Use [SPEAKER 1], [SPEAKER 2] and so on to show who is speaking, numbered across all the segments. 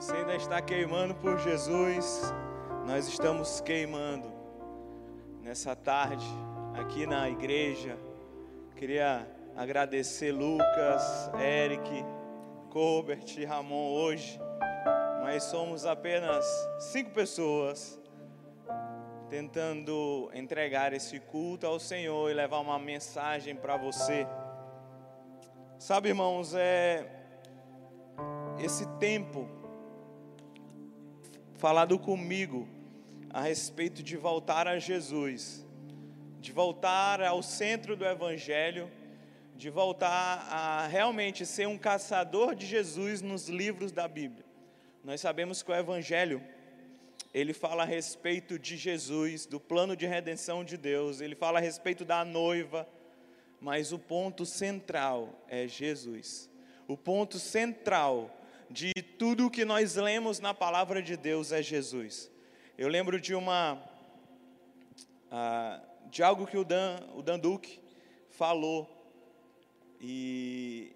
[SPEAKER 1] Você ainda está queimando por Jesus, nós estamos queimando nessa tarde aqui na igreja. Queria agradecer Lucas, Eric, Colbert e Ramon hoje. Nós somos apenas cinco pessoas tentando entregar esse culto ao Senhor e levar uma mensagem para você. Sabe, irmãos, é esse tempo falado comigo a respeito de voltar a Jesus, de voltar ao centro do Evangelho, de voltar a realmente ser um caçador de Jesus nos livros da Bíblia. Nós sabemos que o Evangelho, ele fala a respeito de Jesus, do plano de redenção de Deus, ele fala a respeito da noiva, mas o ponto central é Jesus. O ponto central de tudo o que nós lemos na palavra de Deus é Jesus. Eu lembro de uma uh, de algo que o Dan, o Dan Duque falou e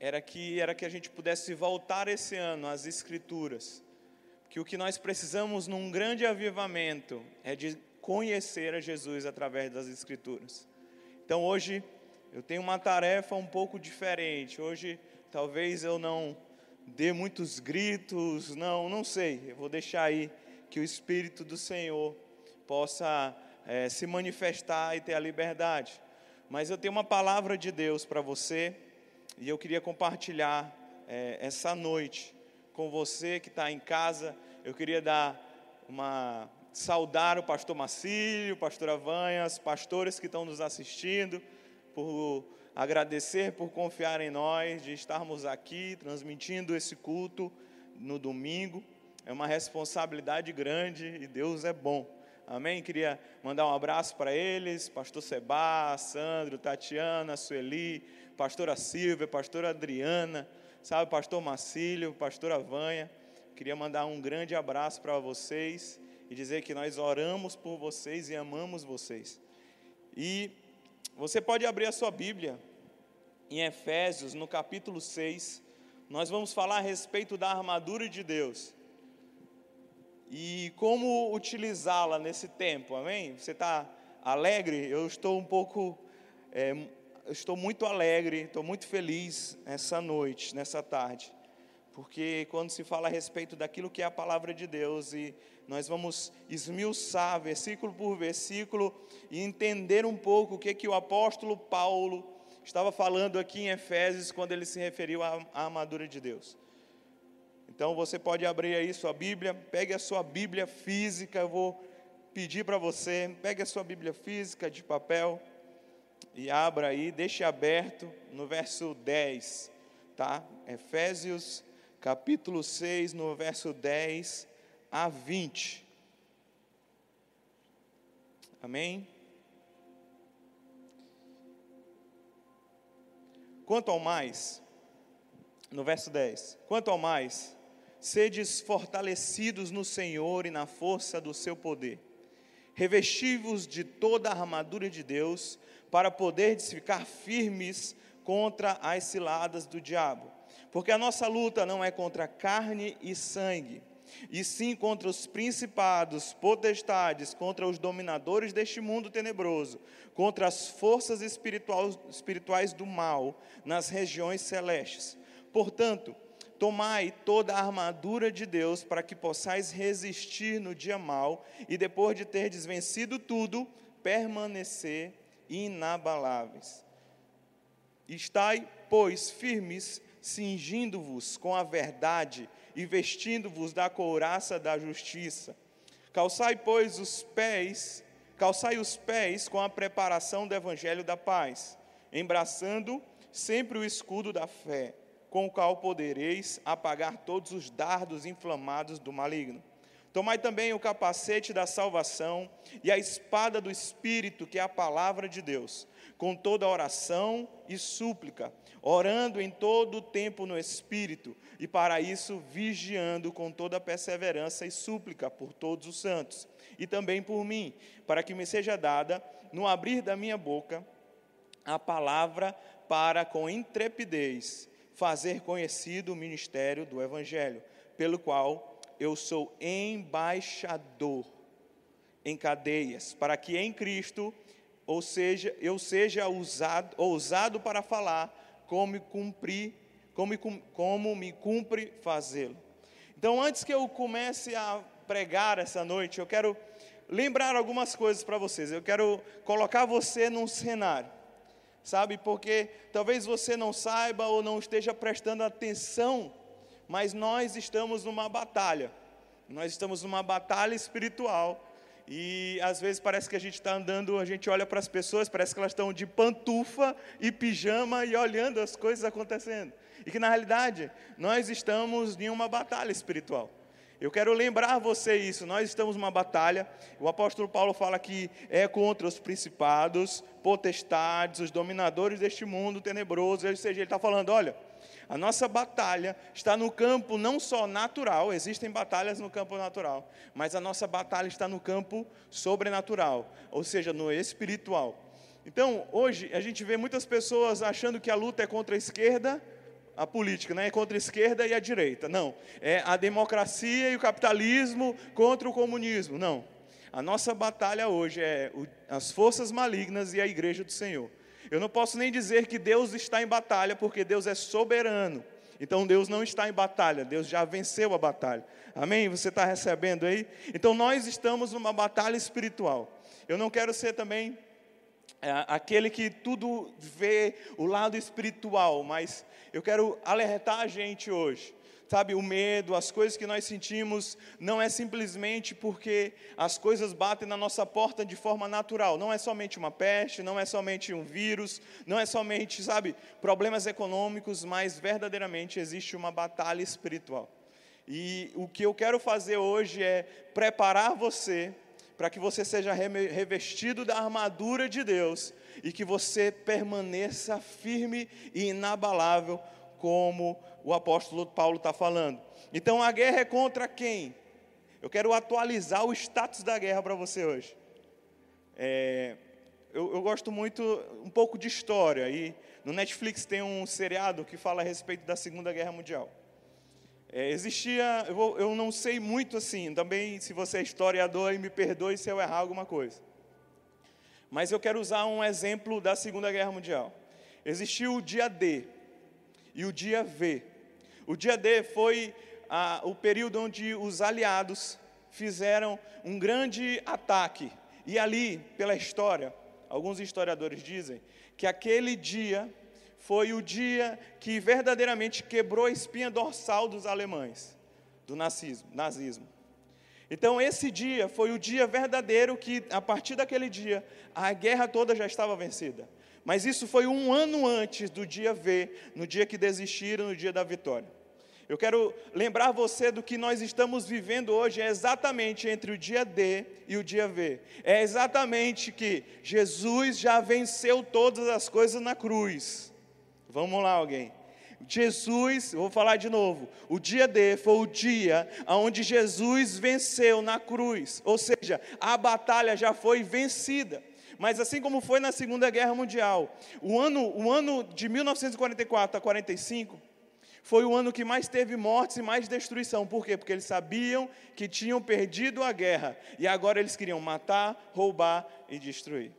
[SPEAKER 1] era que era que a gente pudesse voltar esse ano às escrituras. Que o que nós precisamos num grande avivamento é de conhecer a Jesus através das escrituras. Então hoje eu tenho uma tarefa um pouco diferente. Hoje talvez eu não dê muitos gritos, não, não sei. Eu vou deixar aí que o Espírito do Senhor possa é, se manifestar e ter a liberdade. Mas eu tenho uma palavra de Deus para você e eu queria compartilhar é, essa noite com você que está em casa. Eu queria dar uma saudar o pastor Macílio, pastor Avanhas, pastores que estão nos assistindo, por agradecer por confiar em nós, de estarmos aqui transmitindo esse culto no domingo. É uma responsabilidade grande e Deus é bom. Amém? Queria mandar um abraço para eles, pastor Seba, Sandro, Tatiana, Sueli, pastora Silvia, pastora Adriana, sabe, pastor Macílio, pastora Vanha. Queria mandar um grande abraço para vocês e dizer que nós oramos por vocês e amamos vocês. E você pode abrir a sua Bíblia em Efésios, no capítulo 6. Nós vamos falar a respeito da armadura de Deus e como utilizá-la nesse tempo, amém? Você está alegre? Eu estou um pouco, é, estou muito alegre, estou muito feliz essa noite, nessa tarde, porque quando se fala a respeito daquilo que é a palavra de Deus e nós vamos esmiuçar versículo por versículo e entender um pouco o que, que o apóstolo Paulo estava falando aqui em Efésios quando ele se referiu à, armadura de Deus. Então você pode abrir aí sua Bíblia, pegue a sua Bíblia física, eu vou pedir para você, pegue a sua Bíblia física de papel e abra aí, deixe aberto no verso 10, tá? Efésios capítulo 6, no verso 10 a 20. Amém? Quanto ao mais, no verso 10, quanto ao mais, sedes fortalecidos no Senhor e na força do seu poder, revestivos de toda a armadura de Deus, para poderdes ficar firmes contra as ciladas do diabo. Porque a nossa luta não é contra carne e sangue, e sim contra os principados, potestades, contra os dominadores deste mundo tenebroso, contra as forças espirituais do mal nas regiões celestes. Portanto, tomai toda a armadura de Deus para que possais resistir no dia mal e depois de ter desvencido tudo, permanecer inabaláveis. Estai, pois, firmes, cingindo-vos com a verdade e vestindo-vos da couraça da justiça. Calçai, pois, os pés, calçai os pés com a preparação do evangelho da paz, embraçando sempre o escudo da fé, com o qual podereis apagar todos os dardos inflamados do maligno. Tomai também o capacete da salvação e a espada do Espírito, que é a palavra de Deus, com toda oração e súplica, orando em todo o tempo no Espírito, e para isso vigiando com toda perseverança e súplica por todos os santos, e também por mim, para que me seja dada, no abrir da minha boca, a palavra para com intrepidez fazer conhecido o ministério do Evangelho, pelo qual eu sou embaixador em cadeias, para que em Cristo, ou seja, eu seja usado, ousado para falar como cumprir, como, como me cumpre fazê-lo. Então, antes que eu comece a pregar essa noite, eu quero lembrar algumas coisas para vocês. Eu quero colocar você num cenário sabe? Porque talvez você não saiba ou não esteja prestando atenção, mas nós estamos numa batalha. Nós estamos numa batalha espiritual. E às vezes parece que a gente está andando, a gente olha para as pessoas, parece que elas estão de pantufa e pijama e olhando as coisas acontecendo. E que na realidade nós estamos em uma batalha espiritual. Eu quero lembrar você isso. Nós estamos numa batalha. O apóstolo Paulo fala que é contra os principados, potestades, os dominadores deste mundo tenebroso. Ou seja, ele está falando: olha, a nossa batalha está no campo não só natural, existem batalhas no campo natural, mas a nossa batalha está no campo sobrenatural, ou seja, no espiritual. Então, hoje, a gente vê muitas pessoas achando que a luta é contra a esquerda a política, não é contra a esquerda e a direita, não. É a democracia e o capitalismo contra o comunismo, não. A nossa batalha hoje é as forças malignas e a igreja do Senhor. Eu não posso nem dizer que Deus está em batalha, porque Deus é soberano. Então Deus não está em batalha, Deus já venceu a batalha. Amém? Você está recebendo aí? Então nós estamos numa batalha espiritual. Eu não quero ser também é, aquele que tudo vê o lado espiritual, mas eu quero alertar a gente hoje. Sabe, o medo, as coisas que nós sentimos, não é simplesmente porque as coisas batem na nossa porta de forma natural. Não é somente uma peste, não é somente um vírus, não é somente, sabe, problemas econômicos, mas verdadeiramente existe uma batalha espiritual. E o que eu quero fazer hoje é preparar você para que você seja revestido da armadura de Deus e que você permaneça firme e inabalável, como o apóstolo Paulo está falando. Então a guerra é contra quem? Eu quero atualizar o status da guerra para você hoje. É, eu, eu, gosto muito, um pouco de história, e no Netflix tem um seriado que fala a respeito da Segunda Guerra Mundial. É, existia, eu, vou, eu não sei muito assim, também se você é historiador, me perdoe se eu errar alguma coisa. Mas eu quero usar um exemplo da Segunda Guerra Mundial. Existiu o dia D e o dia V. O dia D foi ah, o período onde os aliados fizeram um grande ataque. E ali, pela história, alguns historiadores dizem que aquele dia foi o dia que verdadeiramente quebrou a espinha dorsal dos alemães, do nazismo. nazismo. Então, esse dia foi o dia verdadeiro que, a partir daquele dia, a guerra toda já estava vencida. Mas isso foi um ano antes do dia V, no dia que desistiram, no dia da vitória. Eu quero lembrar você do que nós estamos vivendo hoje, é exatamente entre o dia D e o dia V. É exatamente que Jesus já venceu todas as coisas na cruz. Vamos lá, alguém. Jesus, vou falar de novo, o dia D foi o dia onde Jesus venceu na cruz, ou seja, a batalha já foi vencida. Mas assim como foi na Segunda Guerra Mundial, o ano, o ano de 1944 a 45 foi o ano que mais teve mortes e mais destruição. Por quê? Porque eles sabiam que tinham perdido a guerra e agora eles queriam matar, roubar e destruir.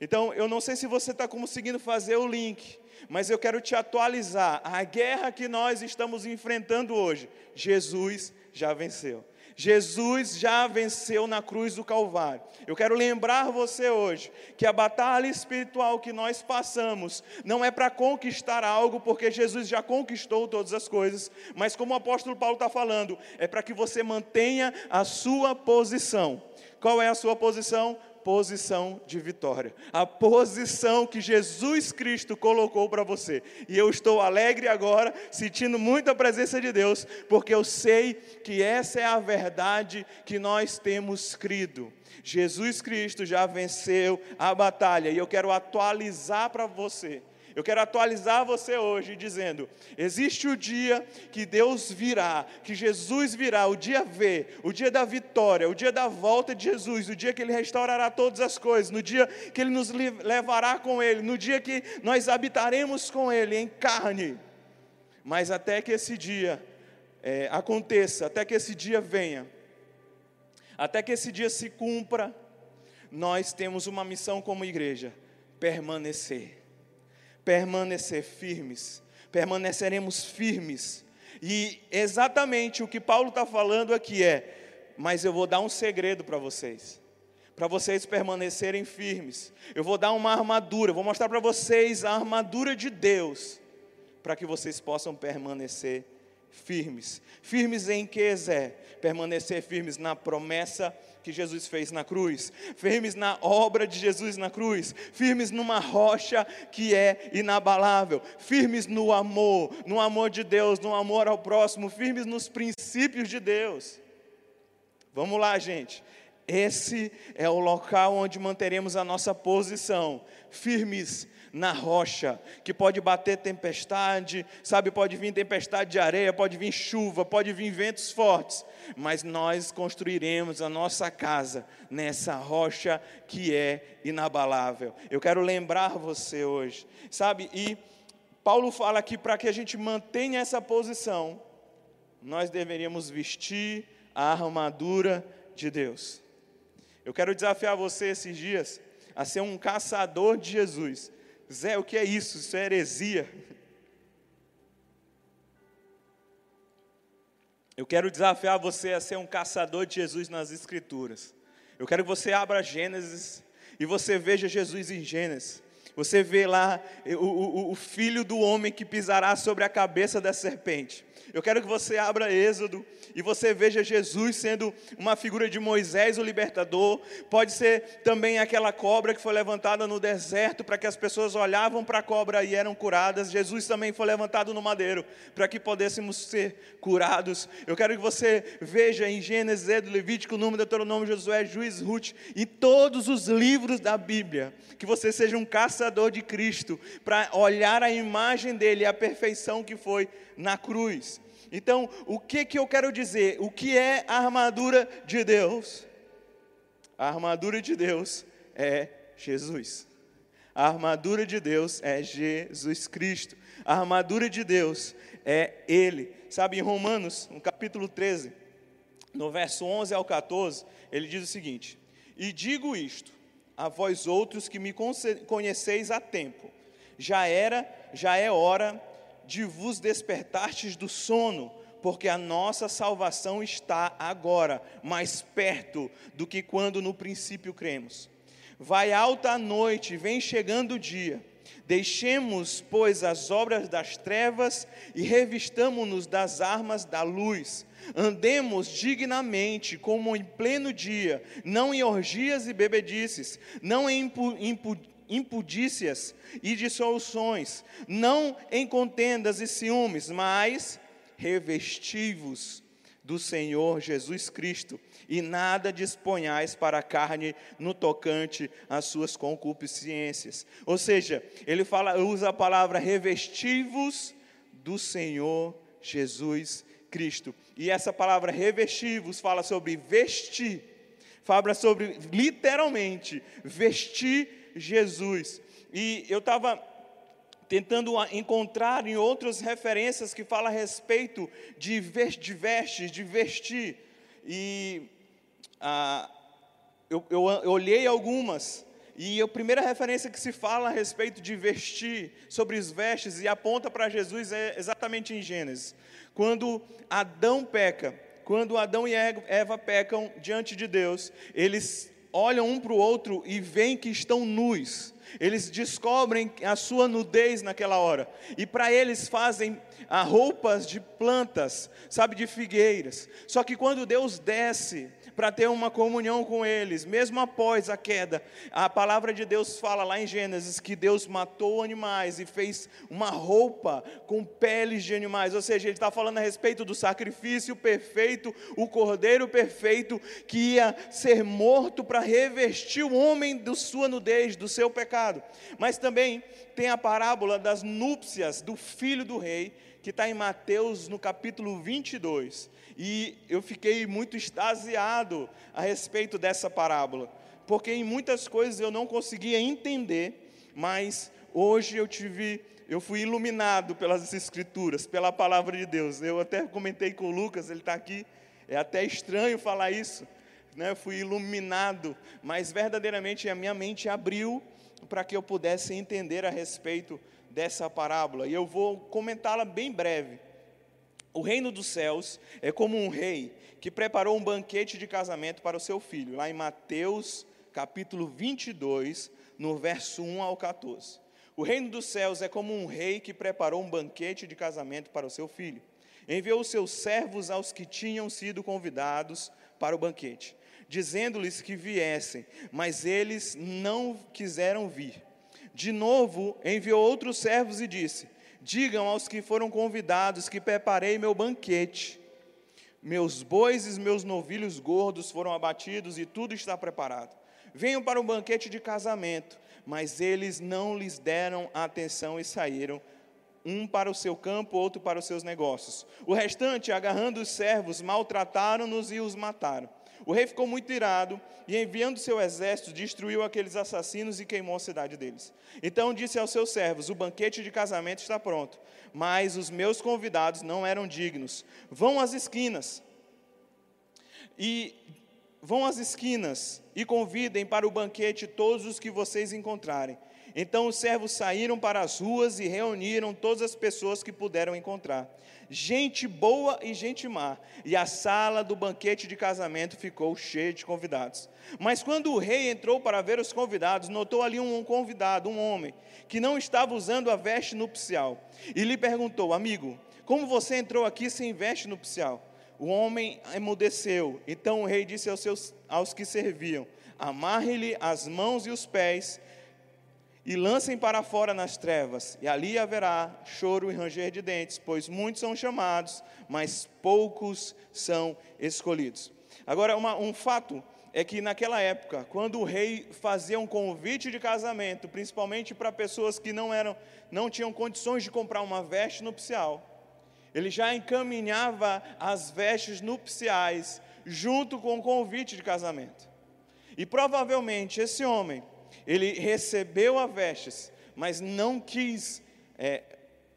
[SPEAKER 1] Então, eu não sei se você está conseguindo fazer o link mas eu quero te atualizar. A guerra que nós estamos enfrentando hoje, Jesus já venceu. Jesus já venceu na cruz do Calvário. Eu quero lembrar você hoje que a batalha espiritual que nós passamos não é para conquistar algo, porque Jesus já conquistou todas as coisas, mas como o apóstolo Paulo está falando, é para que você mantenha a sua posição. Qual é a sua posição? Posição de vitória, a posição que Jesus Cristo colocou para você. E eu estou alegre agora, sentindo muita presença de Deus, porque eu sei que essa é a verdade que nós temos crido. Jesus Cristo já venceu a batalha e eu quero atualizar para você eu quero atualizar você hoje dizendo: existe o dia que Deus virá, que Jesus virá, o dia V, o dia da vitória, o dia da volta de Jesus, o dia que Ele restaurará todas as coisas, no dia que Ele nos levará com Ele, no dia que nós habitaremos com Ele em carne. Mas até que esse dia é, aconteça, até que esse dia venha, até que esse dia se cumpra, nós temos uma missão como igreja: permanecer, permanecer firmes, permaneceremos firmes. E exatamente o que Paulo está falando aqui é: mas eu vou dar um segredo para vocês para vocês permanecerem firmes. Eu vou dar uma armadura, vou mostrar para vocês a armadura de Deus, para que vocês possam permanecer firmes. Firmes em que, Zé? Permanecer firmes na promessa que Jesus fez na cruz, firmes na obra de Jesus na cruz, firmes numa rocha que é inabalável, firmes no amor, no amor de Deus, no amor ao próximo, firmes nos princípios de Deus. Vamos lá, gente. Esse é o local onde manteremos a nossa posição, firmes na rocha, que pode bater tempestade, sabe, pode vir tempestade de areia, pode vir chuva, pode vir ventos fortes, mas nós construiremos a nossa casa nessa rocha que é inabalável. Eu quero lembrar você hoje, sabe, e Paulo fala que para que a gente mantenha essa posição, nós deveríamos vestir a armadura de Deus. Eu quero desafiar você esses dias a ser um caçador de Jesus. Zé, o que é isso? Isso é heresia. Eu quero desafiar você a ser um caçador de Jesus nas Escrituras. Eu quero que você abra Gênesis e você veja Jesus em Gênesis. Você vê lá o, o, o filho do homem que pisará sobre a cabeça da serpente. Eu quero que você abra Êxodo e você veja Jesus sendo uma figura de Moisés, o libertador. Pode ser também aquela cobra que foi levantada no deserto para que as pessoas olhavam para a cobra e eram curadas. Jesus também foi levantado no madeiro para que pudéssemos ser curados. Eu quero que você veja em Gênesis, Êxodo, Levítico, Número, Deuteronômio, Josué, Juiz, Ruth e todos os livros da Bíblia. Que você seja um caçador de Cristo para olhar a imagem dele, a perfeição que foi na cruz. Então, o que, que eu quero dizer? O que é a armadura de Deus? A armadura de Deus é Jesus. A armadura de Deus é Jesus Cristo. A armadura de Deus é Ele. Sabe, em Romanos, no capítulo 13, no verso 11 ao 14, ele diz o seguinte: E digo isto a vós outros que me conheceis há tempo, já era, já é hora de vos despertastes do sono, porque a nossa salvação está agora mais perto do que quando no princípio cremos. Vai alta a noite, vem chegando o dia. Deixemos, pois, as obras das trevas e revistamo-nos das armas da luz. Andemos dignamente, como em pleno dia, não em orgias e bebedices, não em impu, impudícias e dissoluções, não em contendas e ciúmes, mas revestivos do Senhor Jesus Cristo, e nada disponhais para a carne no tocante às suas concupiscências. Ou seja, ele fala, usa a palavra revestivos do Senhor Jesus Cristo. E essa palavra revestivos fala sobre vestir, fala sobre literalmente vestir Jesus. E eu estava tentando encontrar em outras referências que fala a respeito de, vestes, de vestir. E ah, eu, eu, eu olhei algumas, e a primeira referência que se fala a respeito de vestir, sobre os vestes, e aponta para Jesus, é exatamente em Gênesis. Quando Adão peca, quando Adão e Eva pecam diante de Deus, eles olham um para o outro e veem que estão nus. Eles descobrem a sua nudez naquela hora. E para eles fazem ah, roupas de plantas, sabe, de figueiras. Só que quando Deus desce para ter uma comunhão com eles, mesmo após a queda. A palavra de Deus fala lá em Gênesis que Deus matou animais e fez uma roupa com peles de animais, ou seja, ele está falando a respeito do sacrifício perfeito, o cordeiro perfeito que ia ser morto para revestir o homem da sua nudez, do seu pecado. Mas também tem a parábola das núpcias do filho do rei, que está em Mateus no capítulo 22. E eu fiquei muito extasiado a respeito dessa parábola, porque em muitas coisas eu não conseguia entender, mas hoje eu tive eu fui iluminado pelas Escrituras, pela palavra de Deus. Eu até comentei com o Lucas, ele está aqui, é até estranho falar isso, né? Eu fui iluminado, mas verdadeiramente a minha mente abriu para que eu pudesse entender a respeito dessa parábola. E eu vou comentá-la bem breve. O reino dos céus é como um rei que preparou um banquete de casamento para o seu filho, lá em Mateus capítulo 22, no verso 1 ao 14. O reino dos céus é como um rei que preparou um banquete de casamento para o seu filho. Enviou seus servos aos que tinham sido convidados para o banquete, dizendo-lhes que viessem, mas eles não quiseram vir. De novo, enviou outros servos e disse: Digam aos que foram convidados que preparei meu banquete. Meus bois e meus novilhos gordos foram abatidos e tudo está preparado. Venham para o banquete de casamento. Mas eles não lhes deram atenção e saíram, um para o seu campo, outro para os seus negócios. O restante, agarrando os servos, maltrataram-nos e os mataram. O rei ficou muito irado e, enviando seu exército, destruiu aqueles assassinos e queimou a cidade deles. Então disse aos seus servos: O banquete de casamento está pronto, mas os meus convidados não eram dignos. Vão às esquinas e vão às esquinas e convidem para o banquete todos os que vocês encontrarem. Então os servos saíram para as ruas e reuniram todas as pessoas que puderam encontrar, gente boa e gente má, e a sala do banquete de casamento ficou cheia de convidados. Mas quando o rei entrou para ver os convidados, notou ali um convidado, um homem, que não estava usando a veste nupcial, e lhe perguntou: Amigo, como você entrou aqui sem veste nupcial? O homem emudeceu. Então o rei disse aos, seus, aos que serviam: Amarre-lhe as mãos e os pés e lancem para fora nas trevas, e ali haverá choro e ranger de dentes, pois muitos são chamados, mas poucos são escolhidos. Agora, uma, um fato é que naquela época, quando o rei fazia um convite de casamento, principalmente para pessoas que não eram, não tinham condições de comprar uma veste nupcial, ele já encaminhava as vestes nupciais junto com o convite de casamento. E provavelmente esse homem ele recebeu as vestes, mas não quis é,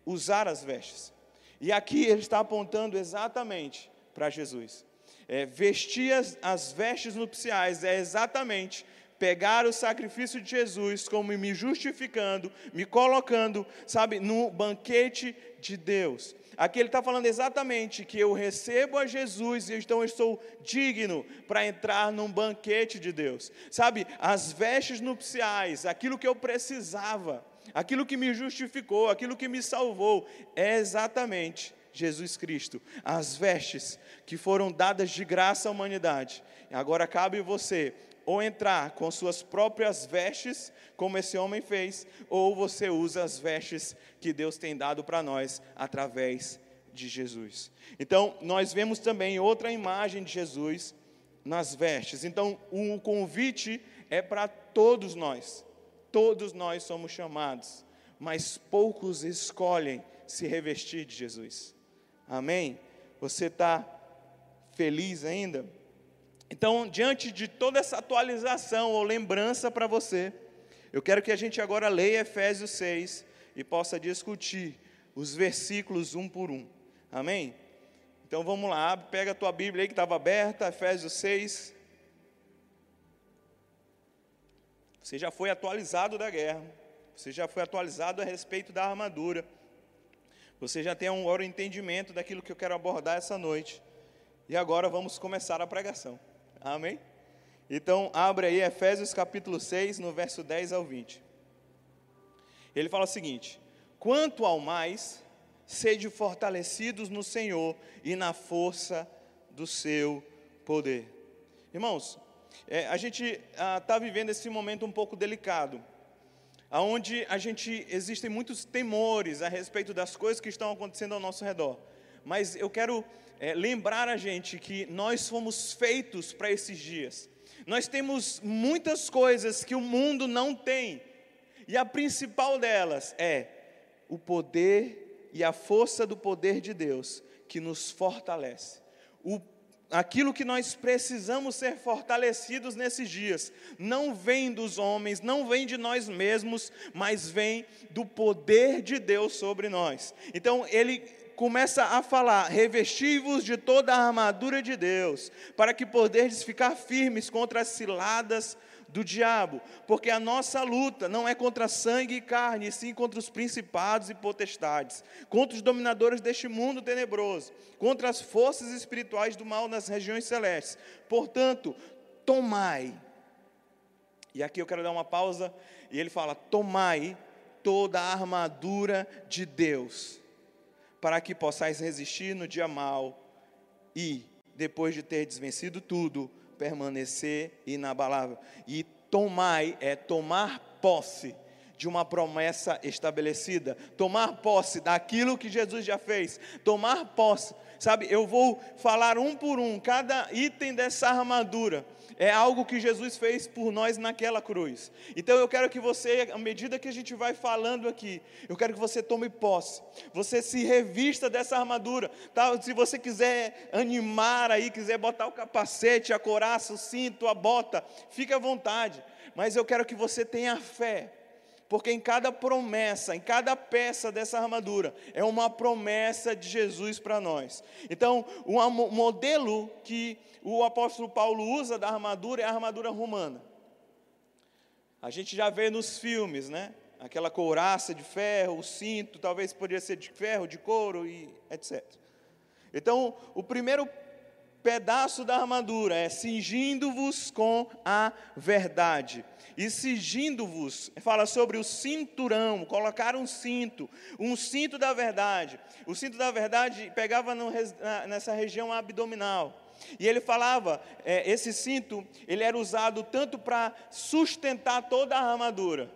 [SPEAKER 1] usar as vestes. E aqui ele está apontando exatamente para Jesus. É, vestir as, as vestes nupciais é exatamente pegar o sacrifício de Jesus como me justificando, me colocando, sabe, no banquete de Deus. Aqui ele está falando exatamente que eu recebo a Jesus e então eu estou digno para entrar num banquete de Deus. Sabe, as vestes nupciais, aquilo que eu precisava, aquilo que me justificou, aquilo que me salvou, é exatamente Jesus Cristo. As vestes que foram dadas de graça à humanidade. Agora cabe você ou entrar com suas próprias vestes, como esse homem fez, ou você usa as vestes que Deus tem dado para nós através de Jesus. Então, nós vemos também outra imagem de Jesus nas vestes. Então, o convite é para todos nós. Todos nós somos chamados, mas poucos escolhem se revestir de Jesus. Amém? Você está feliz ainda? Então, diante de toda essa atualização ou lembrança para você, eu quero que a gente agora leia Efésios 6 e possa discutir os versículos um por um. Amém? Então vamos lá, pega a tua Bíblia aí que estava aberta, Efésios 6. Você já foi atualizado da guerra, você já foi atualizado a respeito da armadura, você já tem um entendimento daquilo que eu quero abordar essa noite. E agora vamos começar a pregação. Amém? Então, abre aí Efésios capítulo 6, no verso 10 ao 20. Ele fala o seguinte: Quanto ao mais, sede fortalecidos no Senhor e na força do seu poder. Irmãos, é, a gente está ah, vivendo esse momento um pouco delicado, aonde a gente existem muitos temores a respeito das coisas que estão acontecendo ao nosso redor. Mas eu quero é, lembrar a gente que nós fomos feitos para esses dias. Nós temos muitas coisas que o mundo não tem, e a principal delas é o poder e a força do poder de Deus que nos fortalece. O aquilo que nós precisamos ser fortalecidos nesses dias, não vem dos homens, não vem de nós mesmos, mas vem do poder de Deus sobre nós. Então, ele começa a falar: revestivos de toda a armadura de Deus, para que poderdes ficar firmes contra as ciladas do diabo, porque a nossa luta não é contra sangue e carne, e sim contra os principados e potestades, contra os dominadores deste mundo tenebroso, contra as forças espirituais do mal nas regiões celestes. Portanto, tomai. E aqui eu quero dar uma pausa, e ele fala: tomai toda a armadura de Deus, para que possais resistir no dia mal e, depois de ter desvencido tudo, permanecer inabalável. E tomai é tomar posse de uma promessa estabelecida, tomar posse daquilo que Jesus já fez, tomar posse. Sabe, eu vou falar um por um, cada item dessa armadura é algo que Jesus fez por nós naquela cruz. Então eu quero que você, à medida que a gente vai falando aqui, eu quero que você tome posse, você se revista dessa armadura. Tá? Se você quiser animar aí, quiser botar o capacete, a coraça, o cinto, a bota, fique à vontade. Mas eu quero que você tenha fé porque em cada promessa, em cada peça dessa armadura, é uma promessa de Jesus para nós. Então, o modelo que o apóstolo Paulo usa da armadura é a armadura romana. A gente já vê nos filmes, né? Aquela couraça de ferro, o cinto, talvez poderia ser de ferro, de couro e etc. Então, o primeiro pedaço da armadura é cingindo-vos com a verdade. E cingindo-vos, fala sobre o cinturão, colocar um cinto, um cinto da verdade. O cinto da verdade pegava no, nessa região abdominal. E ele falava, é, esse cinto, ele era usado tanto para sustentar toda a armadura.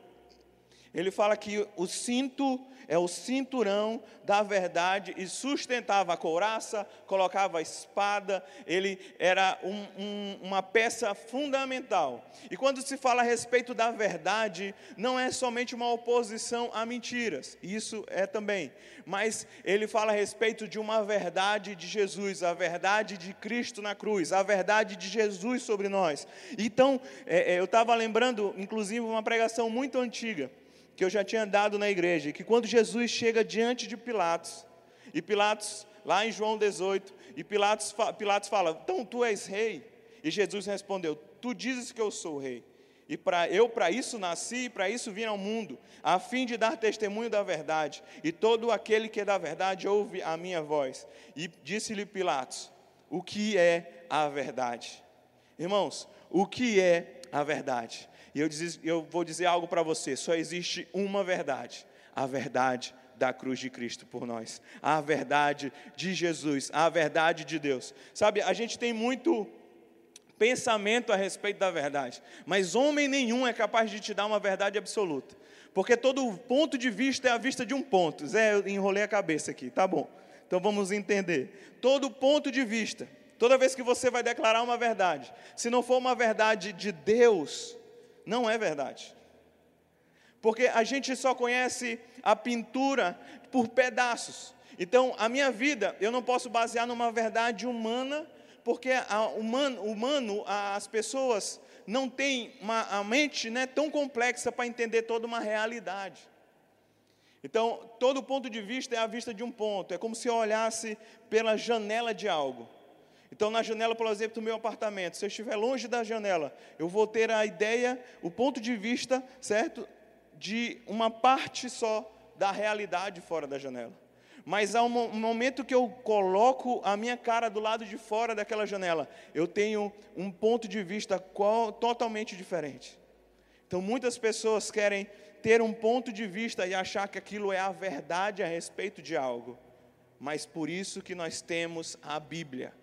[SPEAKER 1] Ele fala que o cinto é o cinturão da verdade e sustentava a couraça, colocava a espada, ele era um, um, uma peça fundamental. E quando se fala a respeito da verdade, não é somente uma oposição a mentiras, isso é também, mas ele fala a respeito de uma verdade de Jesus, a verdade de Cristo na cruz, a verdade de Jesus sobre nós. Então, é, é eu estava lembrando, inclusive, uma pregação muito antiga que eu já tinha dado na igreja, que quando Jesus chega diante de Pilatos, e Pilatos, lá em João 18, e Pilatos, Pilatos fala: Então tu és rei? E Jesus respondeu: Tu dizes que eu sou rei. E para eu para isso nasci e para isso vim ao mundo, a fim de dar testemunho da verdade. E todo aquele que é da verdade ouve a minha voz. E disse-lhe Pilatos: O que é a verdade? Irmãos, o que é a verdade? E eu, diz, eu vou dizer algo para você: só existe uma verdade, a verdade da cruz de Cristo por nós, a verdade de Jesus, a verdade de Deus. Sabe, a gente tem muito pensamento a respeito da verdade, mas homem nenhum é capaz de te dar uma verdade absoluta, porque todo ponto de vista é a vista de um ponto. Zé, eu enrolei a cabeça aqui, tá bom. Então vamos entender. Todo ponto de vista, toda vez que você vai declarar uma verdade, se não for uma verdade de Deus, não é verdade. Porque a gente só conhece a pintura por pedaços. Então, a minha vida, eu não posso basear numa verdade humana, porque a humano, humano as pessoas não têm uma a mente né, tão complexa para entender toda uma realidade. Então, todo ponto de vista é a vista de um ponto, é como se eu olhasse pela janela de algo. Então, na janela, por exemplo, do meu apartamento, se eu estiver longe da janela, eu vou ter a ideia, o ponto de vista, certo? De uma parte só da realidade fora da janela. Mas um momento que eu coloco a minha cara do lado de fora daquela janela, eu tenho um ponto de vista qual, totalmente diferente. Então, muitas pessoas querem ter um ponto de vista e achar que aquilo é a verdade a respeito de algo. Mas por isso que nós temos a Bíblia.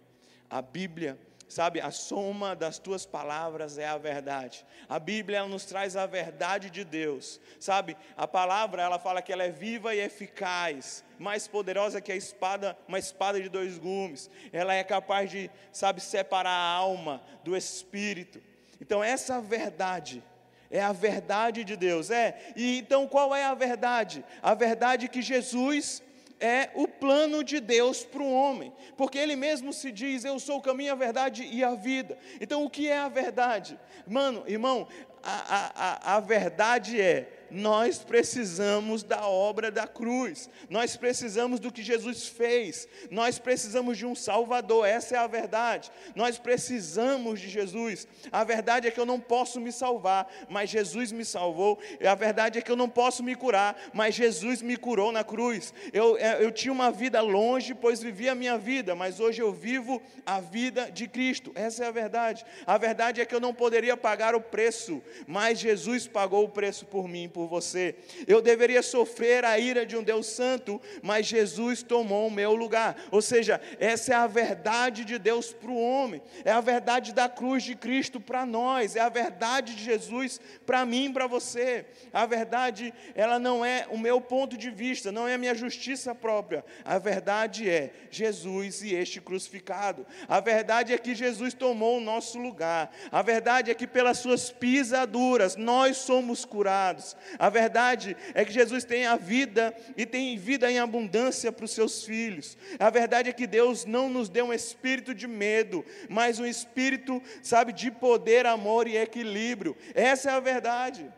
[SPEAKER 1] A Bíblia, sabe, a soma das tuas palavras é a verdade. A Bíblia ela nos traz a verdade de Deus, sabe? A palavra ela fala que ela é viva e eficaz, mais poderosa que a espada, uma espada de dois gumes. Ela é capaz de, sabe, separar a alma do espírito. Então essa verdade é a verdade de Deus, é. E então qual é a verdade? A verdade que Jesus é o plano de Deus para o homem, porque ele mesmo se diz: Eu sou o caminho, a verdade e a vida. Então, o que é a verdade? Mano, irmão, a, a, a verdade é nós precisamos da obra da cruz, nós precisamos do que Jesus fez, nós precisamos de um Salvador, essa é a verdade. Nós precisamos de Jesus. A verdade é que eu não posso me salvar, mas Jesus me salvou. A verdade é que eu não posso me curar, mas Jesus me curou na cruz. Eu, é, eu tinha uma vida longe, pois vivia a minha vida, mas hoje eu vivo a vida de Cristo. Essa é a verdade. A verdade é que eu não poderia pagar o preço, mas Jesus pagou o preço por mim, por por você. Eu deveria sofrer a ira de um Deus santo, mas Jesus tomou o meu lugar. Ou seja, essa é a verdade de Deus para o homem, é a verdade da cruz de Cristo para nós, é a verdade de Jesus para mim para você. A verdade, ela não é o meu ponto de vista, não é a minha justiça própria. A verdade é Jesus e este crucificado. A verdade é que Jesus tomou o nosso lugar. A verdade é que pelas suas pisaduras nós somos curados. A verdade é que Jesus tem a vida e tem vida em abundância para os seus filhos. A verdade é que Deus não nos deu um espírito de medo, mas um espírito, sabe, de poder, amor e equilíbrio. Essa é a verdade.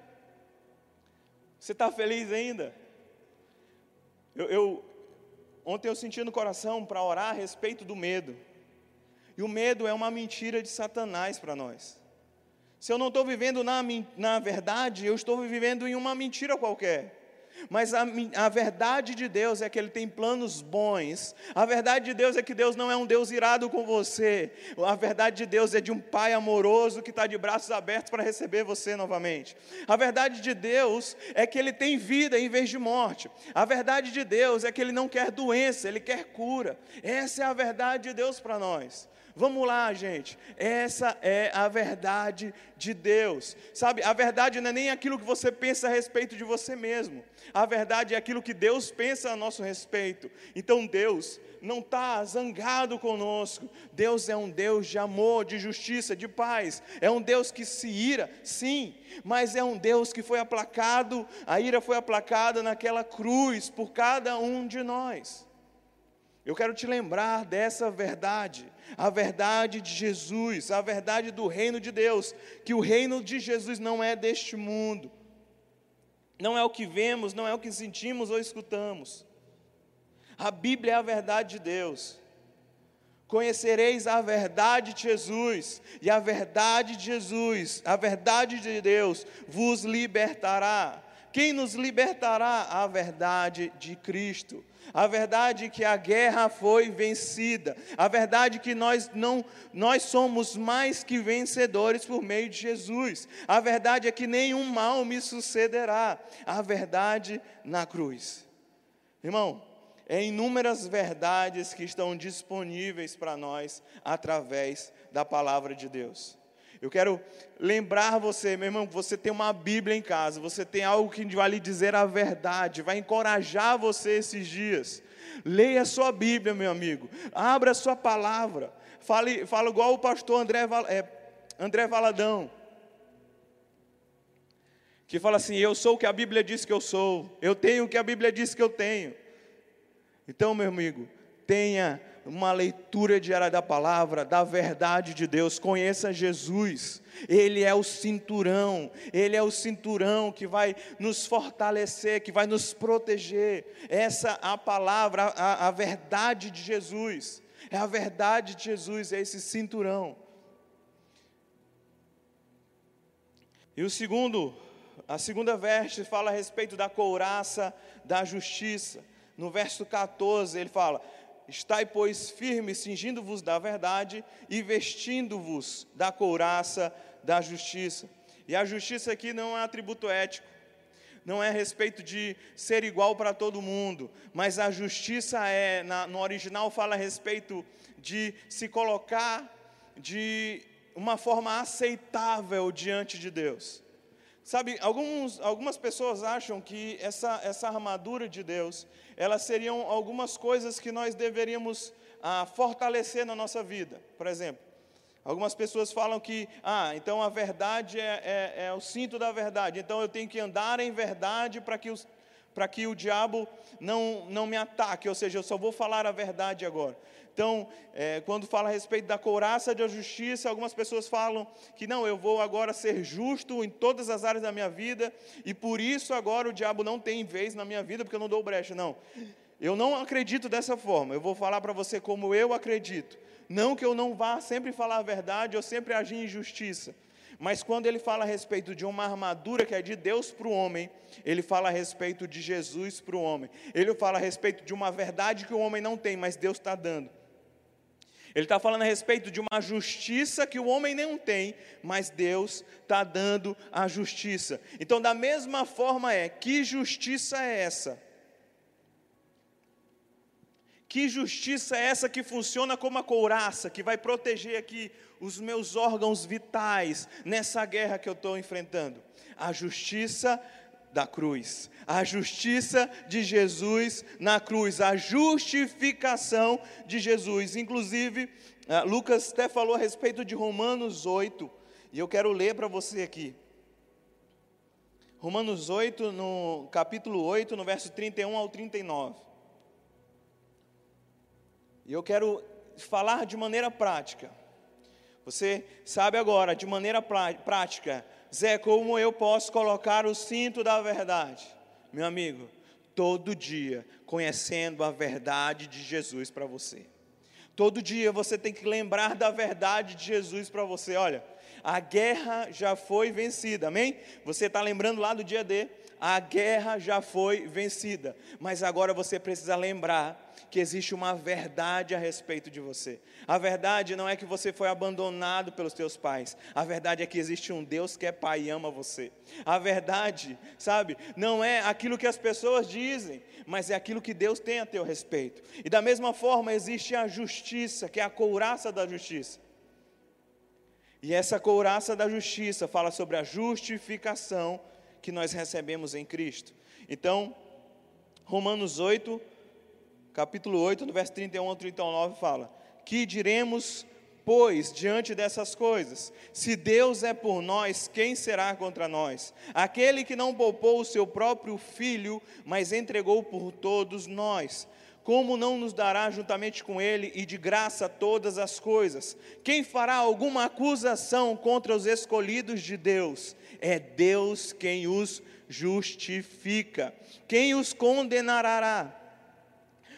[SPEAKER 1] Você está feliz ainda? Eu, eu, ontem eu senti no coração para orar a respeito do medo. E o medo é uma mentira de Satanás para nós. Se eu não estou vivendo na, na verdade, eu estou vivendo em uma mentira qualquer. Mas a, a, verdade de Deus é que Ele tem planos bons. A verdade de Deus é que Deus não é um Deus irado com você. A verdade de Deus é de um Pai amoroso que está de braços abertos para receber você novamente. A verdade de Deus é que Ele tem vida em vez de morte. A verdade de Deus é que Ele não quer doença, Ele quer cura. Essa é a verdade de Deus para nós. Vamos lá, gente. Essa é a verdade de Deus. Sabe, a verdade não é nem aquilo que você pensa a respeito de você mesmo. A verdade é aquilo que Deus pensa a nosso respeito. Então Deus não está zangado conosco. Deus é um Deus de amor, de justiça, de paz. É um Deus que se ira, sim, mas é um Deus que foi aplacado, a ira foi aplacada naquela cruz por cada um de nós. Eu quero te lembrar dessa verdade, a verdade de Jesus, a verdade do reino de Deus, que o reino de Jesus não é deste mundo, não é o que vemos, não é o que sentimos ou escutamos. A Bíblia é a verdade de Deus. Conhecereis a verdade de Jesus, e a verdade de Jesus, a verdade de Deus, vos libertará. Quem nos libertará? A verdade de Cristo. A verdade que a guerra foi vencida. A verdade que nós não nós somos mais que vencedores por meio de Jesus. A verdade é que nenhum mal me sucederá. A verdade na cruz. Irmão, é inúmeras verdades que estão disponíveis para nós através da palavra de Deus. Eu quero lembrar você, meu irmão, você tem uma Bíblia em casa, você tem algo que vai lhe dizer a verdade, vai encorajar você esses dias. Leia a sua Bíblia, meu amigo, abra a sua palavra. Fale, fala igual o pastor André, é, André Valadão, que fala assim: Eu sou o que a Bíblia diz que eu sou, eu tenho o que a Bíblia diz que eu tenho. Então, meu amigo, tenha uma leitura diária da palavra, da verdade de Deus, conheça Jesus. Ele é o cinturão, ele é o cinturão que vai nos fortalecer, que vai nos proteger. Essa é a palavra, a, a verdade de Jesus. É a verdade de Jesus, é esse cinturão. E o segundo, a segunda verse fala a respeito da couraça da justiça. No verso 14, ele fala: Estai, pois, firmes, cingindo-vos da verdade e vestindo-vos da couraça da justiça. E a justiça aqui não é atributo ético, não é a respeito de ser igual para todo mundo, mas a justiça é, na, no original, fala a respeito de se colocar de uma forma aceitável diante de Deus. Sabe, alguns, algumas pessoas acham que essa, essa armadura de Deus, elas seriam algumas coisas que nós deveríamos ah, fortalecer na nossa vida. Por exemplo, algumas pessoas falam que, ah, então a verdade é, é, é o cinto da verdade, então eu tenho que andar em verdade para que os, para que o diabo não, não me ataque, ou seja, eu só vou falar a verdade agora. Então, é, quando fala a respeito da couraça da justiça, algumas pessoas falam que não, eu vou agora ser justo em todas as áreas da minha vida, e por isso agora o diabo não tem vez na minha vida, porque eu não dou brecha. Não, eu não acredito dessa forma, eu vou falar para você como eu acredito. Não que eu não vá sempre falar a verdade ou sempre agir em justiça, mas quando ele fala a respeito de uma armadura que é de Deus para o homem, ele fala a respeito de Jesus para o homem. Ele fala a respeito de uma verdade que o homem não tem, mas Deus está dando. Ele está falando a respeito de uma justiça que o homem não tem, mas Deus está dando a justiça. Então, da mesma forma é, que justiça é essa? Que justiça é essa que funciona como a couraça, que vai proteger aqui os meus órgãos vitais nessa guerra que eu estou enfrentando? A justiça da cruz, a justiça de Jesus na cruz, a justificação de Jesus. Inclusive, ah, Lucas até falou a respeito de Romanos 8, e eu quero ler para você aqui. Romanos 8, no capítulo 8, no verso 31 ao 39. E eu quero falar de maneira prática. Você sabe agora, de maneira prática, Zé, como eu posso colocar o cinto da verdade? Meu amigo, todo dia conhecendo a verdade de Jesus para você. Todo dia você tem que lembrar da verdade de Jesus para você. Olha, a guerra já foi vencida, amém? Você está lembrando lá do dia D? A guerra já foi vencida, mas agora você precisa lembrar que existe uma verdade a respeito de você. A verdade não é que você foi abandonado pelos teus pais. A verdade é que existe um Deus que é pai e ama você. A verdade, sabe, não é aquilo que as pessoas dizem, mas é aquilo que Deus tem a teu respeito. E da mesma forma existe a justiça, que é a couraça da justiça. E essa couraça da justiça fala sobre a justificação que nós recebemos em Cristo. Então, Romanos 8, capítulo 8, no verso 31 ao 39, fala: Que diremos, pois, diante dessas coisas? Se Deus é por nós, quem será contra nós? Aquele que não poupou o seu próprio filho, mas entregou por todos nós. Como não nos dará juntamente com ele e de graça todas as coisas? Quem fará alguma acusação contra os escolhidos de Deus? É Deus quem os justifica. Quem os condenará?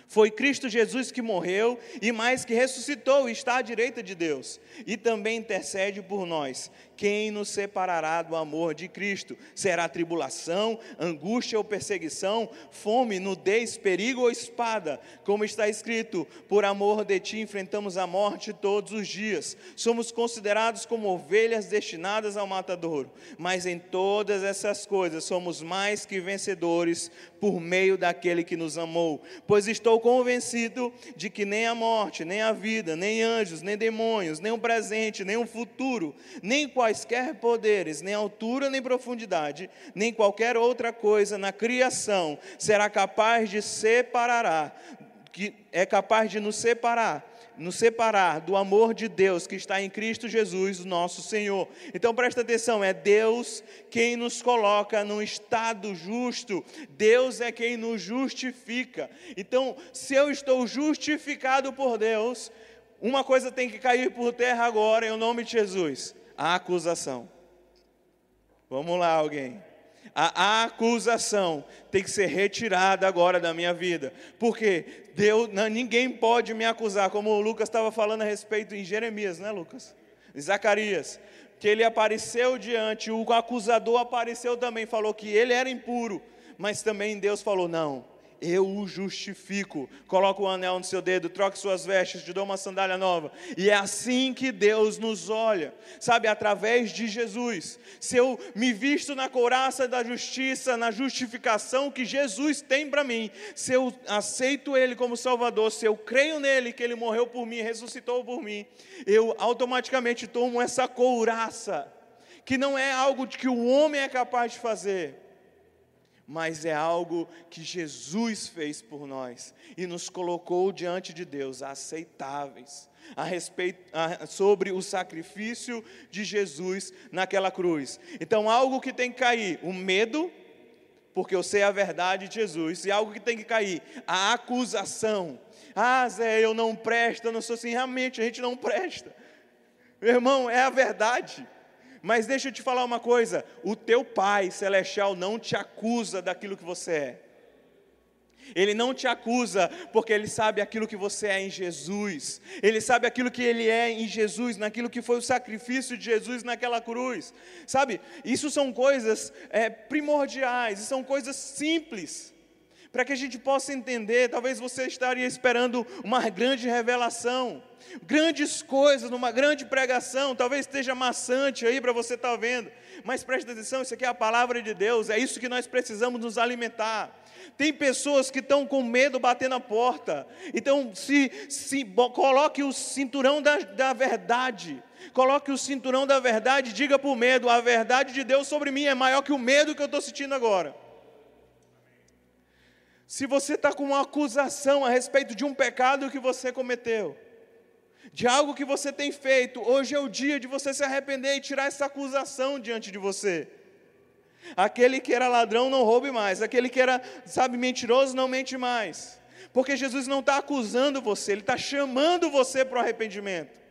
[SPEAKER 1] Foi Cristo Jesus que morreu e mais que ressuscitou e está à direita de Deus e também intercede por nós. Quem nos separará do amor de Cristo? Será tribulação, angústia ou perseguição, fome, nudez, perigo ou espada? Como está escrito: Por amor de ti enfrentamos a morte todos os dias. Somos considerados como ovelhas destinadas ao matadouro. Mas em todas essas coisas somos mais que vencedores por meio daquele que nos amou. Pois estou convencido de que nem a morte, nem a vida, nem anjos, nem demônios, nem o presente, nem o futuro, nem quaisquer poderes, nem altura nem profundidade, nem qualquer outra coisa na criação será capaz de separar, que é capaz de nos separar nos separar do amor de Deus que está em Cristo Jesus, nosso Senhor. Então presta atenção, é Deus quem nos coloca num estado justo, Deus é quem nos justifica. Então, se eu estou justificado por Deus, uma coisa tem que cair por terra agora, em nome de Jesus: a acusação. Vamos lá, alguém. A acusação tem que ser retirada agora da minha vida, porque Deus, não, ninguém pode me acusar, como o Lucas estava falando a respeito em Jeremias, né, Lucas? Zacarias, que ele apareceu diante, o acusador apareceu também, falou que ele era impuro, mas também Deus falou: não, eu o justifico. Coloca o anel no seu dedo, troque suas vestes, te dou uma sandália nova. E é assim que Deus nos olha, sabe, através de Jesus. Se eu me visto na couraça da justiça, na justificação que Jesus tem para mim, se eu aceito Ele como Salvador, se eu creio nele, que Ele morreu por mim, ressuscitou por mim, eu automaticamente tomo essa couraça, que não é algo que o homem é capaz de fazer mas é algo que Jesus fez por nós e nos colocou diante de Deus aceitáveis a respeito a, sobre o sacrifício de Jesus naquela cruz. Então, algo que tem que cair, o medo, porque eu sei a verdade de Jesus. E algo que tem que cair, a acusação. Ah, Zé, eu não presto, eu não sou assim. Realmente, a gente não presta. Meu irmão, é a verdade. Mas deixa eu te falar uma coisa: o teu Pai Celestial não te acusa daquilo que você é. Ele não te acusa porque ele sabe aquilo que você é em Jesus. Ele sabe aquilo que ele é em Jesus, naquilo que foi o sacrifício de Jesus naquela cruz. Sabe? Isso são coisas é, primordiais, são coisas simples. Para que a gente possa entender, talvez você estaria esperando uma grande revelação, grandes coisas, numa grande pregação, talvez esteja maçante aí para você estar tá vendo, mas preste atenção, isso aqui é a palavra de Deus, é isso que nós precisamos nos alimentar. Tem pessoas que estão com medo bater na porta. Então, se, se coloque o cinturão da, da verdade. Coloque o cinturão da verdade, diga para o medo: a verdade de Deus sobre mim é maior que o medo que eu estou sentindo agora. Se você está com uma acusação a respeito de um pecado que você cometeu, de algo que você tem feito, hoje é o dia de você se arrepender e tirar essa acusação diante de você. Aquele que era ladrão não roube mais, aquele que era, sabe, mentiroso não mente mais. Porque Jesus não está acusando você, Ele está chamando você para o arrependimento.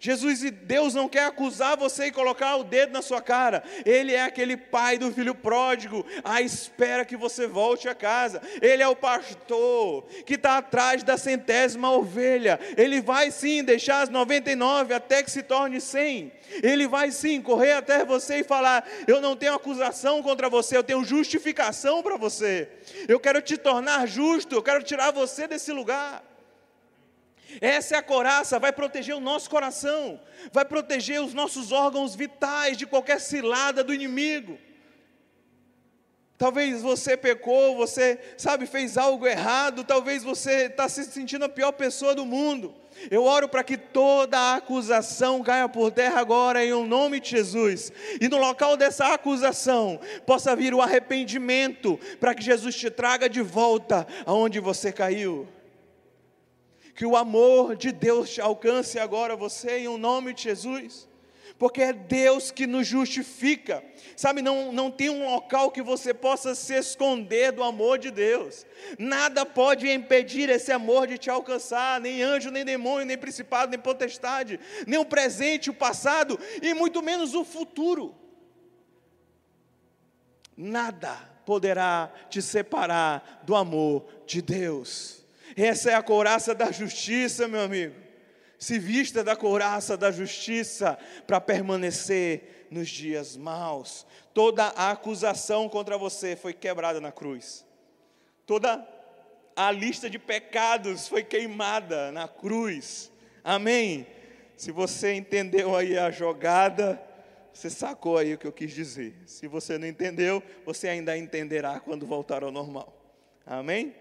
[SPEAKER 1] Jesus e Deus não quer acusar você e colocar o dedo na sua cara. Ele é aquele pai do filho pródigo, à espera que você volte a casa. Ele é o pastor que está atrás da centésima ovelha. Ele vai sim deixar as 99 até que se torne 100. Ele vai sim correr até você e falar: Eu não tenho acusação contra você, eu tenho justificação para você. Eu quero te tornar justo, eu quero tirar você desse lugar. Essa é a coraça, vai proteger o nosso coração, vai proteger os nossos órgãos vitais de qualquer cilada do inimigo. Talvez você pecou, você, sabe, fez algo errado, talvez você está se sentindo a pior pessoa do mundo. Eu oro para que toda acusação caia por terra agora, em um nome de Jesus. E no local dessa acusação possa vir o arrependimento, para que Jesus te traga de volta aonde você caiu que o amor de Deus te alcance agora você em um nome de Jesus, porque é Deus que nos justifica, sabe? Não, não tem um local que você possa se esconder do amor de Deus, nada pode impedir esse amor de te alcançar, nem anjo, nem demônio, nem principado, nem potestade, nem o presente, o passado e muito menos o futuro. Nada poderá te separar do amor de Deus. Essa é a couraça da justiça, meu amigo. Se vista da couraça da justiça para permanecer nos dias maus. Toda a acusação contra você foi quebrada na cruz. Toda a lista de pecados foi queimada na cruz. Amém. Se você entendeu aí a jogada, você sacou aí o que eu quis dizer. Se você não entendeu, você ainda entenderá quando voltar ao normal. Amém?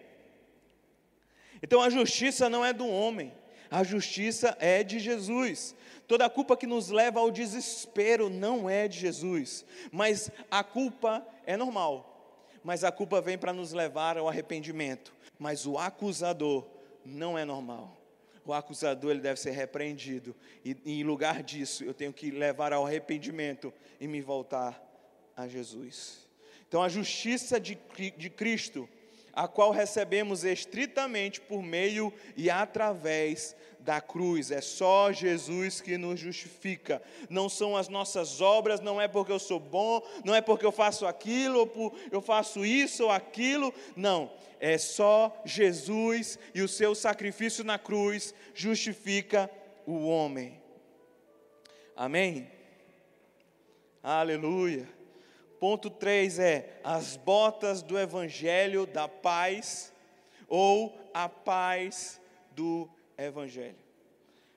[SPEAKER 1] Então a justiça não é do homem, a justiça é de Jesus. Toda a culpa que nos leva ao desespero não é de Jesus, mas a culpa é normal. Mas a culpa vem para nos levar ao arrependimento. Mas o acusador não é normal. O acusador ele deve ser repreendido. E, e em lugar disso, eu tenho que levar ao arrependimento e me voltar a Jesus. Então a justiça de, de Cristo a qual recebemos estritamente por meio e através da cruz. É só Jesus que nos justifica. Não são as nossas obras, não é porque eu sou bom, não é porque eu faço aquilo, ou eu faço isso ou aquilo. Não. É só Jesus e o seu sacrifício na cruz justifica o homem. Amém? Aleluia. Ponto 3 é as botas do evangelho da paz ou a paz do evangelho.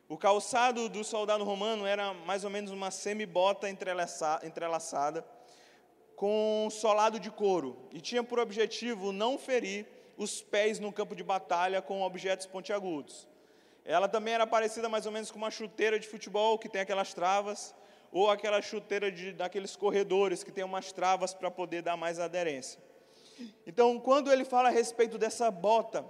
[SPEAKER 1] O calçado do soldado romano era mais ou menos uma semibota entrelaçada com solado de couro e tinha por objetivo não ferir os pés no campo de batalha com objetos pontiagudos. Ela também era parecida mais ou menos com uma chuteira de futebol que tem aquelas travas ou aquela chuteira de, daqueles corredores que tem umas travas para poder dar mais aderência. Então, quando ele fala a respeito dessa bota,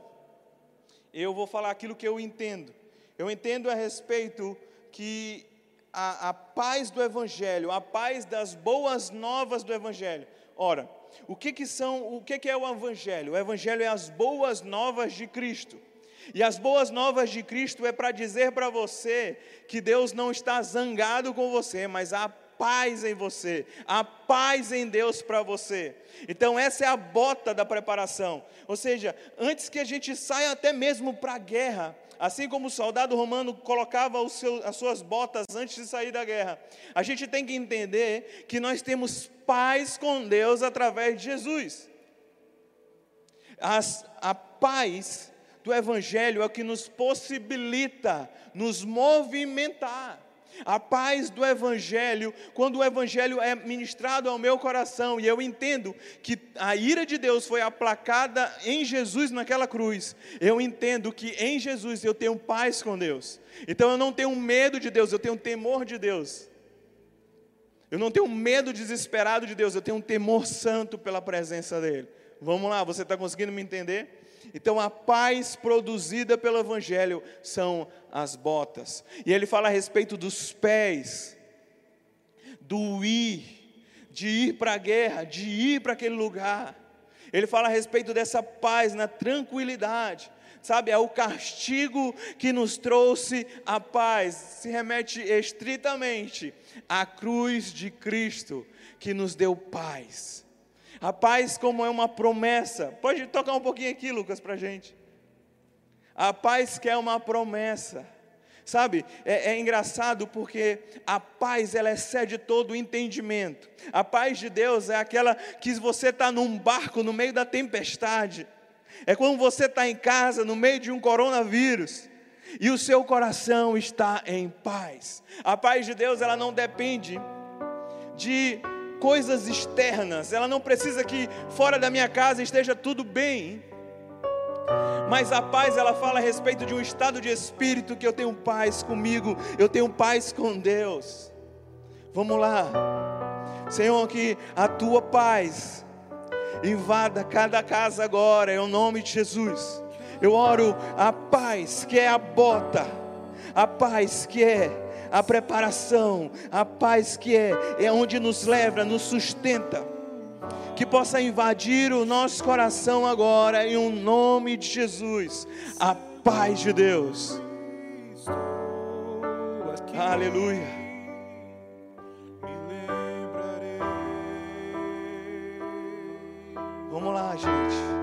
[SPEAKER 1] eu vou falar aquilo que eu entendo. Eu entendo a respeito que a, a paz do Evangelho, a paz das boas novas do Evangelho. Ora, o que, que são, o que, que é o Evangelho? O Evangelho é as boas novas de Cristo. E as boas novas de Cristo é para dizer para você que Deus não está zangado com você, mas há paz em você, há paz em Deus para você. Então, essa é a bota da preparação. Ou seja, antes que a gente saia até mesmo para a guerra, assim como o soldado romano colocava seu, as suas botas antes de sair da guerra, a gente tem que entender que nós temos paz com Deus através de Jesus. As, a paz do Evangelho é o que nos possibilita nos movimentar. A paz do Evangelho, quando o Evangelho é ministrado ao meu coração e eu entendo que a ira de Deus foi aplacada em Jesus naquela cruz, eu entendo que em Jesus eu tenho paz com Deus. Então eu não tenho medo de Deus, eu tenho temor de Deus. Eu não tenho medo desesperado de Deus, eu tenho um temor santo pela presença dEle. Vamos lá, você está conseguindo me entender? Então, a paz produzida pelo Evangelho são as botas. E ele fala a respeito dos pés, do ir, de ir para a guerra, de ir para aquele lugar. Ele fala a respeito dessa paz na tranquilidade. Sabe, é o castigo que nos trouxe a paz, se remete estritamente à cruz de Cristo, que nos deu paz. A paz, como é uma promessa. Pode tocar um pouquinho aqui, Lucas, para a gente. A paz que é uma promessa. Sabe, é, é, engraçado porque a paz ela excede todo o entendimento. A paz de Deus é aquela que você está num barco no meio da tempestade. É quando você está em casa no meio de um coronavírus e o seu coração está em paz. A paz de Deus ela não depende de coisas externas. Ela não precisa que fora da minha casa esteja tudo bem. Mas a paz, ela fala a respeito de um estado de espírito que eu tenho paz comigo, eu tenho paz com Deus. Vamos lá. Senhor, que a tua paz invada cada casa agora, em nome de Jesus. Eu oro a paz que é a bota, a paz que é a preparação, a paz que é, é onde nos leva, nos sustenta. Que possa invadir o nosso coração agora, em um nome de Jesus, a paz de Deus. Aleluia. Vamos lá, gente.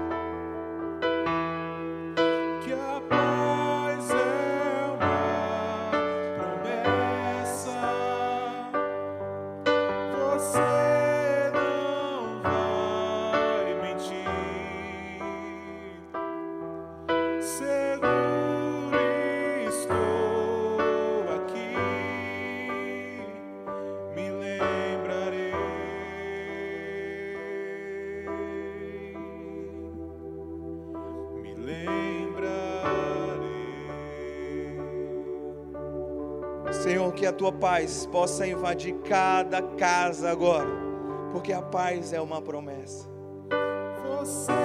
[SPEAKER 1] A tua paz possa invadir cada casa agora, porque a paz é uma promessa.
[SPEAKER 2] Você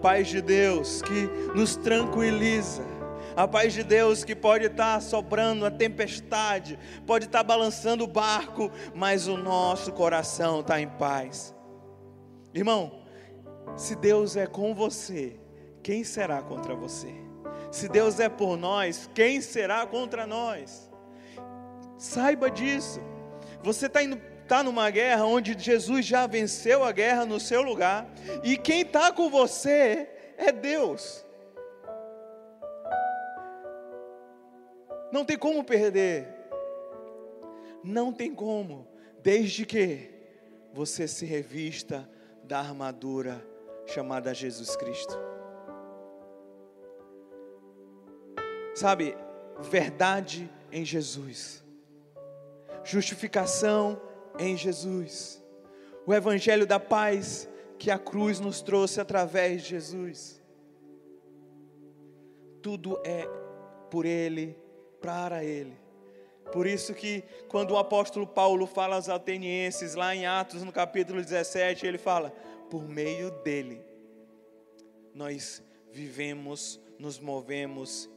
[SPEAKER 1] paz de Deus que nos tranquiliza, a paz de Deus que pode estar sobrando a tempestade, pode estar balançando o barco, mas o nosso coração está em paz. Irmão, se Deus é com você, quem será contra você? Se Deus é por nós, quem será contra nós? Saiba disso. Você está indo está numa guerra onde Jesus já venceu a guerra no seu lugar, e quem está com você é Deus. Não tem como perder. Não tem como, desde que você se revista da armadura chamada Jesus Cristo. Sabe, verdade em Jesus, justificação em Jesus, o Evangelho da paz que a cruz nos trouxe através de Jesus. Tudo é por Ele, para Ele. Por isso que quando o apóstolo Paulo fala aos atenienses, lá em Atos, no capítulo 17, ele fala: por meio dele, nós vivemos, nos movemos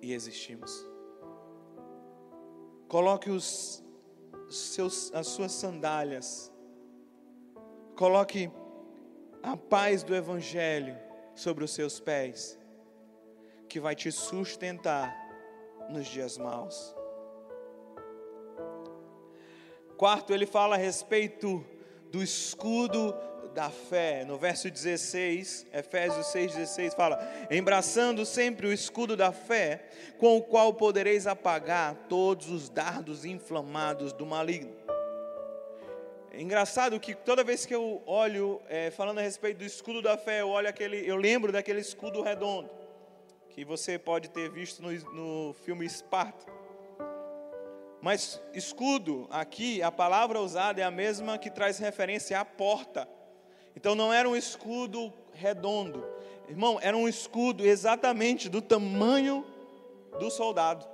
[SPEAKER 1] e existimos. Coloque os seus, as suas sandálias, coloque a paz do Evangelho sobre os seus pés, que vai te sustentar nos dias maus. Quarto, ele fala a respeito do escudo da fé. No verso 16, Efésios 6,16 fala: Embraçando sempre o escudo da fé, com o qual podereis apagar todos os dardos inflamados do maligno. É engraçado que toda vez que eu olho, é, falando a respeito do escudo da fé, eu olho aquele, eu lembro daquele escudo redondo que você pode ter visto no, no filme Esparta. Mas escudo, aqui, a palavra usada é a mesma que traz referência à porta. Então não era um escudo redondo, irmão, era um escudo exatamente do tamanho do soldado.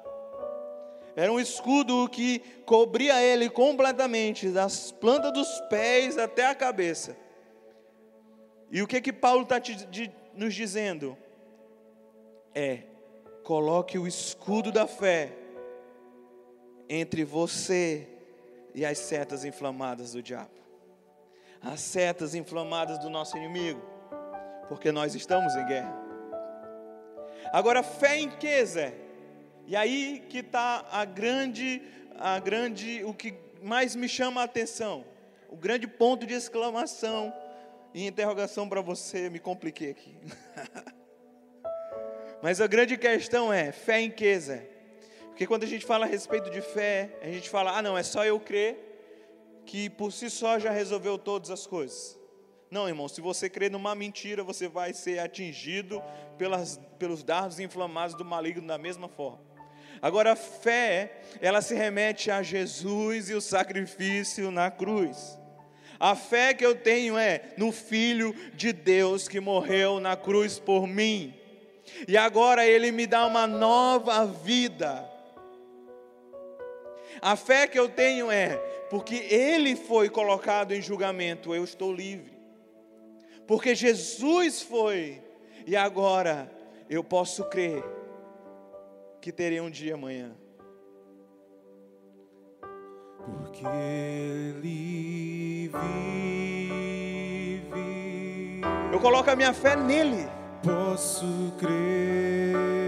[SPEAKER 1] Era um escudo que cobria ele completamente, das plantas dos pés até a cabeça. E o que que Paulo está nos dizendo? É, coloque o escudo da fé entre você e as setas inflamadas do diabo as setas inflamadas do nosso inimigo, porque nós estamos em guerra. Agora, fé em que, Zé? E aí que está a grande, a grande, o que mais me chama a atenção, o grande ponto de exclamação e interrogação para você, me compliquei aqui. Mas a grande questão é, fé em que, Zé? Porque quando a gente fala a respeito de fé, a gente fala, ah não, é só eu crer que por si só já resolveu todas as coisas. Não, irmão, se você crer numa mentira, você vai ser atingido pelas, pelos dardos inflamados do maligno da mesma forma. Agora, a fé, ela se remete a Jesus e o sacrifício na cruz. A fé que eu tenho é no Filho de Deus que morreu na cruz por mim. E agora ele me dá uma nova vida. A fé que eu tenho é porque ele foi colocado em julgamento, eu estou livre. Porque Jesus foi, e agora eu posso crer que terei um dia amanhã.
[SPEAKER 2] Porque ele vive.
[SPEAKER 1] Eu coloco a minha fé nele.
[SPEAKER 2] Posso crer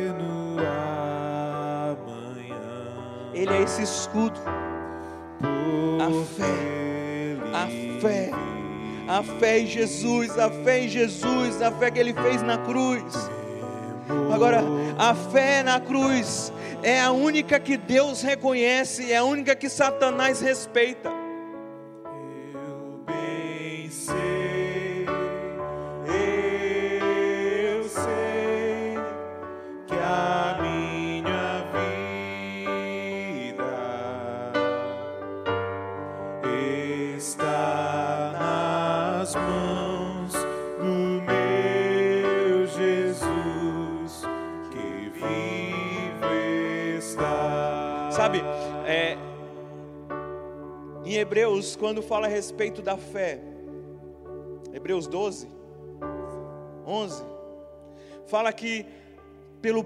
[SPEAKER 1] Ele é esse escudo a fé, a fé, a fé em Jesus, a fé em Jesus, a fé que Ele fez na cruz. Agora, a fé na cruz é a única que Deus reconhece, é a única que Satanás respeita. Quando fala a respeito da fé, Hebreus 12, 11, fala que pelo,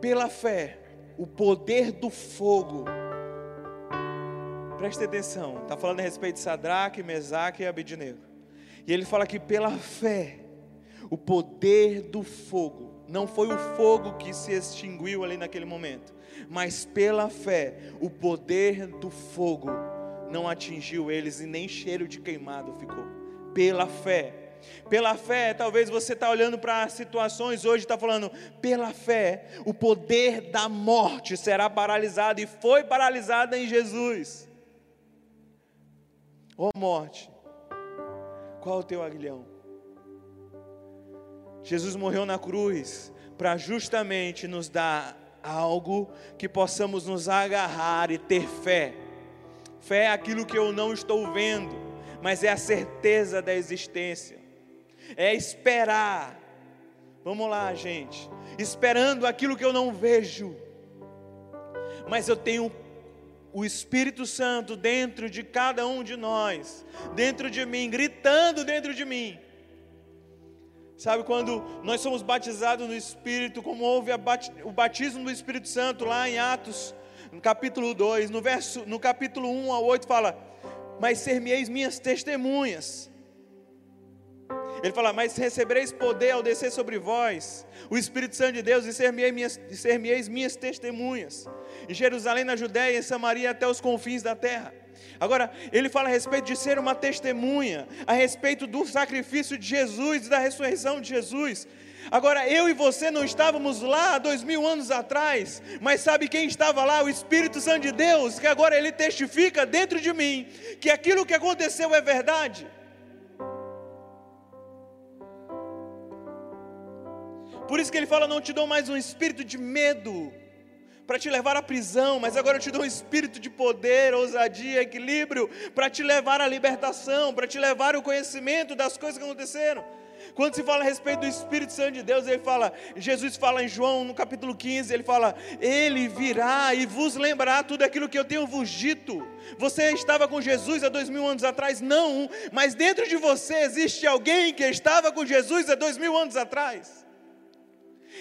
[SPEAKER 1] pela fé, o poder do fogo, preste atenção, está falando a respeito de Sadraque, Mesaque e Abednego, e ele fala que pela fé, o poder do fogo, não foi o fogo que se extinguiu ali naquele momento, mas pela fé, o poder do fogo não atingiu eles e nem cheiro de queimado ficou. Pela fé. Pela fé, talvez você está olhando para situações hoje, está falando, pela fé, o poder da morte será paralisado e foi paralisado em Jesus. Ó oh, morte, qual o teu aguilhão? Jesus morreu na cruz para justamente nos dar algo que possamos nos agarrar e ter fé. Fé é aquilo que eu não estou vendo, mas é a certeza da existência. É esperar. Vamos lá, gente. Esperando aquilo que eu não vejo. Mas eu tenho o Espírito Santo dentro de cada um de nós, dentro de mim, gritando dentro de mim. Sabe quando nós somos batizados no Espírito, como houve o batismo do Espírito Santo lá em Atos, no capítulo 2, no, verso, no capítulo 1 ao 8 fala: Mas ser-me-eis minhas testemunhas. Ele fala: Mas recebereis poder ao descer sobre vós o Espírito Santo de Deus e ser-me-eis minhas, minhas testemunhas. Em Jerusalém, na Judéia, em Samaria, até os confins da terra. Agora, ele fala a respeito de ser uma testemunha, a respeito do sacrifício de Jesus e da ressurreição de Jesus. Agora, eu e você não estávamos lá dois mil anos atrás, mas sabe quem estava lá? O Espírito Santo de Deus, que agora ele testifica dentro de mim que aquilo que aconteceu é verdade. Por isso que ele fala: Não te dou mais um espírito de medo, para te levar à prisão, mas agora eu te dou um espírito de poder, ousadia, equilíbrio, para te levar à libertação, para te levar ao conhecimento das coisas que aconteceram. Quando se fala a respeito do Espírito Santo de Deus, ele fala, Jesus fala em João no capítulo 15, ele fala: Ele virá e vos lembrará tudo aquilo que eu tenho vos dito. Você estava com Jesus há dois mil anos atrás? Não, mas dentro de você existe alguém que estava com Jesus há dois mil anos atrás.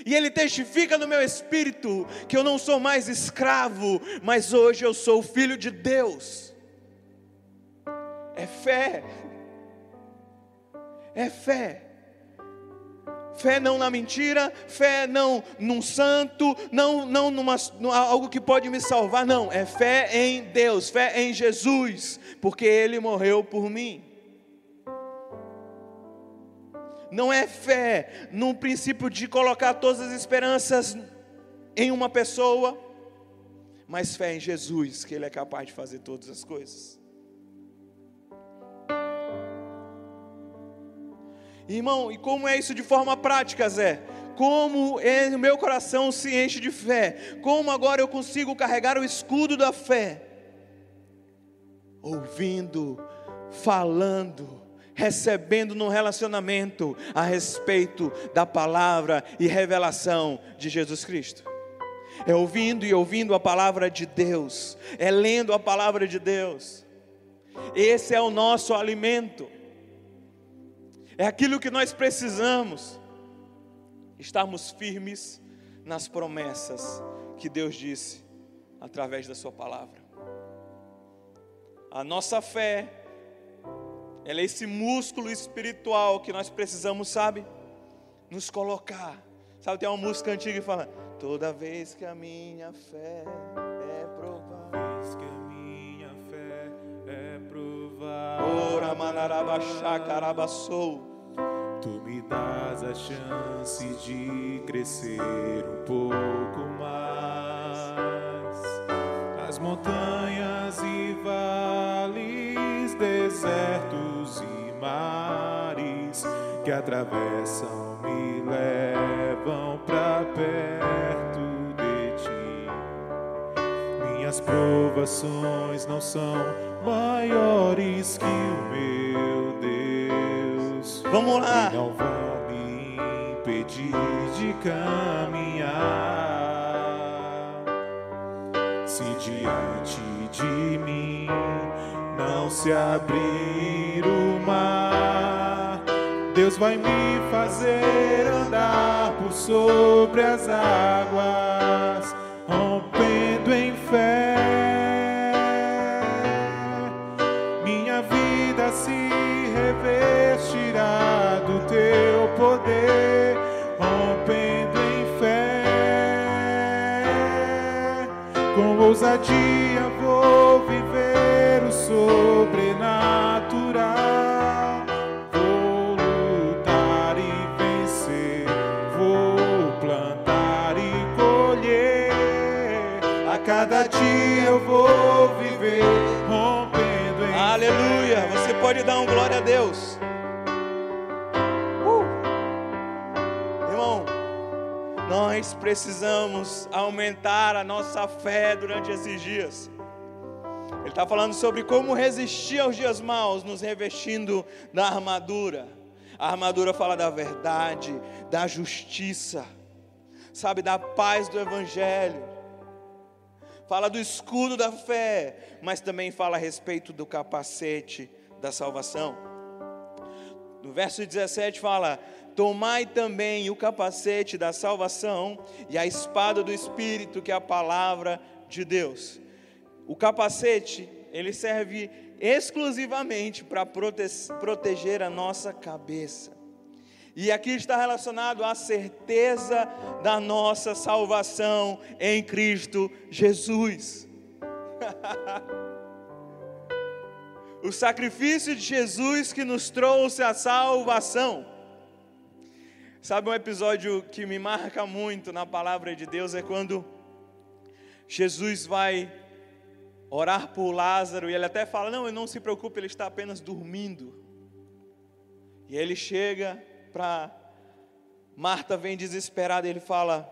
[SPEAKER 1] E ele testifica no meu espírito que eu não sou mais escravo, mas hoje eu sou filho de Deus. É fé. É fé. Fé não na mentira, fé não num santo, não não numa, algo que pode me salvar, não. É fé em Deus, fé em Jesus, porque ele morreu por mim não é fé no princípio de colocar todas as esperanças em uma pessoa, mas fé em Jesus, que Ele é capaz de fazer todas as coisas. Irmão, e como é isso de forma prática, Zé? Como o meu coração se enche de fé? Como agora eu consigo carregar o escudo da fé? Ouvindo, falando, recebendo no relacionamento a respeito da palavra e revelação de Jesus Cristo. É ouvindo e ouvindo a palavra de Deus, é lendo a palavra de Deus. Esse é o nosso alimento, é aquilo que nós precisamos, estarmos firmes nas promessas que Deus disse através da Sua palavra. A nossa fé ela é esse músculo espiritual que nós precisamos, sabe? Nos colocar. Sabe, tem uma música antiga que fala: Toda vez que a minha fé é provada.
[SPEAKER 2] Vez que a minha fé é provada.
[SPEAKER 1] Ora manarabaxá carabaçou.
[SPEAKER 2] Tu me das a chance de crescer um pouco mais. As montanhas e vales desertos mares que atravessam me levam para perto de ti. Minhas provações não são maiores que o meu.
[SPEAKER 1] Vamos lá.
[SPEAKER 2] E não vão me impedir de caminhar. Se diante de mim não se abrir o mar, Deus vai me fazer andar por sobre as águas, rompendo em fé. Poder, rompendo em fé. Com ousadia vou viver o sobrenatural. Vou lutar e vencer, vou plantar e colher. A cada dia eu vou viver rompendo em
[SPEAKER 1] Aleluia. Você pode dar um glória a Deus. Nós precisamos aumentar a nossa fé durante esses dias. Ele está falando sobre como resistir aos dias maus, nos revestindo da armadura. A armadura fala da verdade, da justiça, sabe, da paz do Evangelho. Fala do escudo da fé, mas também fala a respeito do capacete da salvação. No verso 17 fala: Tomai também o capacete da salvação e a espada do Espírito, que é a palavra de Deus. O capacete, ele serve exclusivamente para prote proteger a nossa cabeça. E aqui está relacionado à certeza da nossa salvação em Cristo Jesus. o sacrifício de Jesus que nos trouxe a salvação. Sabe um episódio que me marca muito na palavra de Deus é quando Jesus vai orar por Lázaro e ele até fala: Não, não se preocupe, ele está apenas dormindo. E ele chega para Marta, vem desesperada, e ele fala: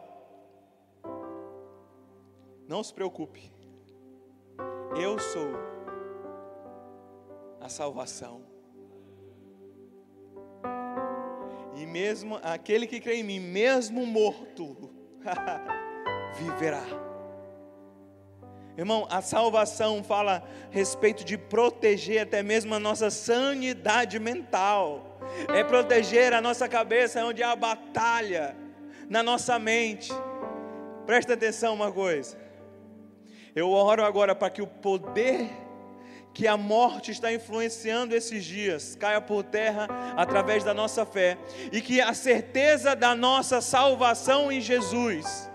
[SPEAKER 1] Não se preocupe, eu sou a salvação. E mesmo aquele que crê em mim, mesmo morto, viverá. Irmão, a salvação fala a respeito de proteger até mesmo a nossa sanidade mental. É proteger a nossa cabeça onde há batalha na nossa mente. Presta atenção uma coisa. Eu oro agora para que o poder que a morte está influenciando esses dias caia por terra através da nossa fé e que a certeza da nossa salvação em Jesus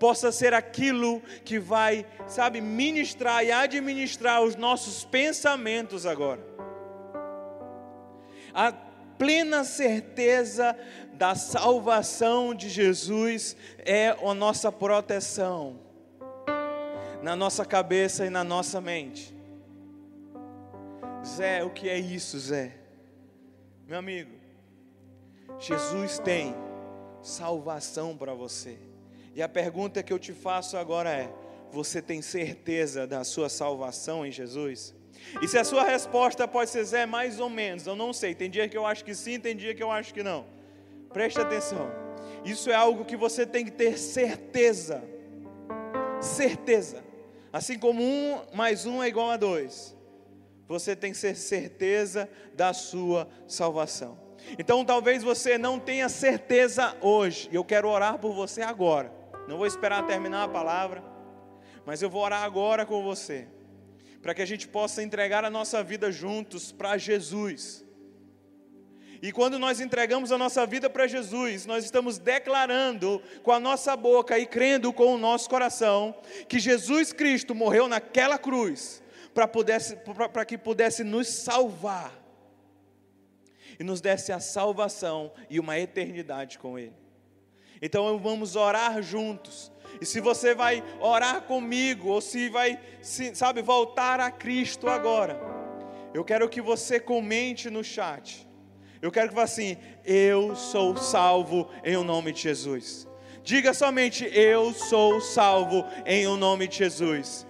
[SPEAKER 1] possa ser aquilo que vai, sabe, ministrar e administrar os nossos pensamentos agora. A plena certeza da salvação de Jesus é a nossa proteção na nossa cabeça e na nossa mente. Zé, o que é isso, Zé? Meu amigo, Jesus tem salvação para você. E a pergunta que eu te faço agora é: você tem certeza da sua salvação em Jesus? E se a sua resposta pode ser Zé, mais ou menos, eu não sei. Tem dia que eu acho que sim, tem dia que eu acho que não. Preste atenção. Isso é algo que você tem que ter certeza. Certeza. Assim como um mais um é igual a dois. Você tem que ter certeza da sua salvação. Então talvez você não tenha certeza hoje. E eu quero orar por você agora. Não vou esperar terminar a palavra, mas eu vou orar agora com você, para que a gente possa entregar a nossa vida juntos para Jesus. E quando nós entregamos a nossa vida para Jesus, nós estamos declarando com a nossa boca e crendo com o nosso coração que Jesus Cristo morreu naquela cruz para que pudesse nos salvar e nos desse a salvação e uma eternidade com Ele. Então vamos orar juntos. E se você vai orar comigo, ou se vai, se, sabe, voltar a Cristo agora, eu quero que você comente no chat. Eu quero que vá assim: Eu sou salvo em o nome de Jesus. Diga somente: Eu sou salvo em o nome de Jesus.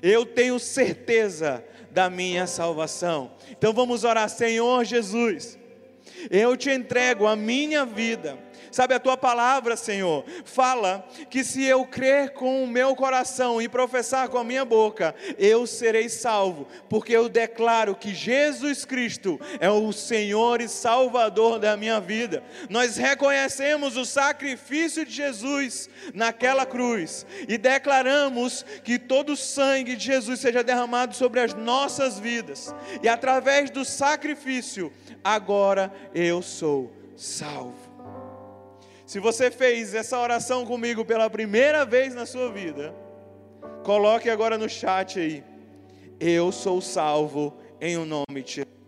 [SPEAKER 1] Eu tenho certeza da minha salvação. Então vamos orar, Senhor Jesus. Eu te entrego a minha vida Sabe, a tua palavra, Senhor, fala que se eu crer com o meu coração e professar com a minha boca, eu serei salvo, porque eu declaro que Jesus Cristo é o Senhor e Salvador da minha vida. Nós reconhecemos o sacrifício de Jesus naquela cruz e declaramos que todo o sangue de Jesus seja derramado sobre as nossas vidas, e através do sacrifício, agora eu sou salvo. Se você fez essa oração comigo pela primeira vez na sua vida, coloque agora no chat aí. Eu sou salvo em o nome de Jesus.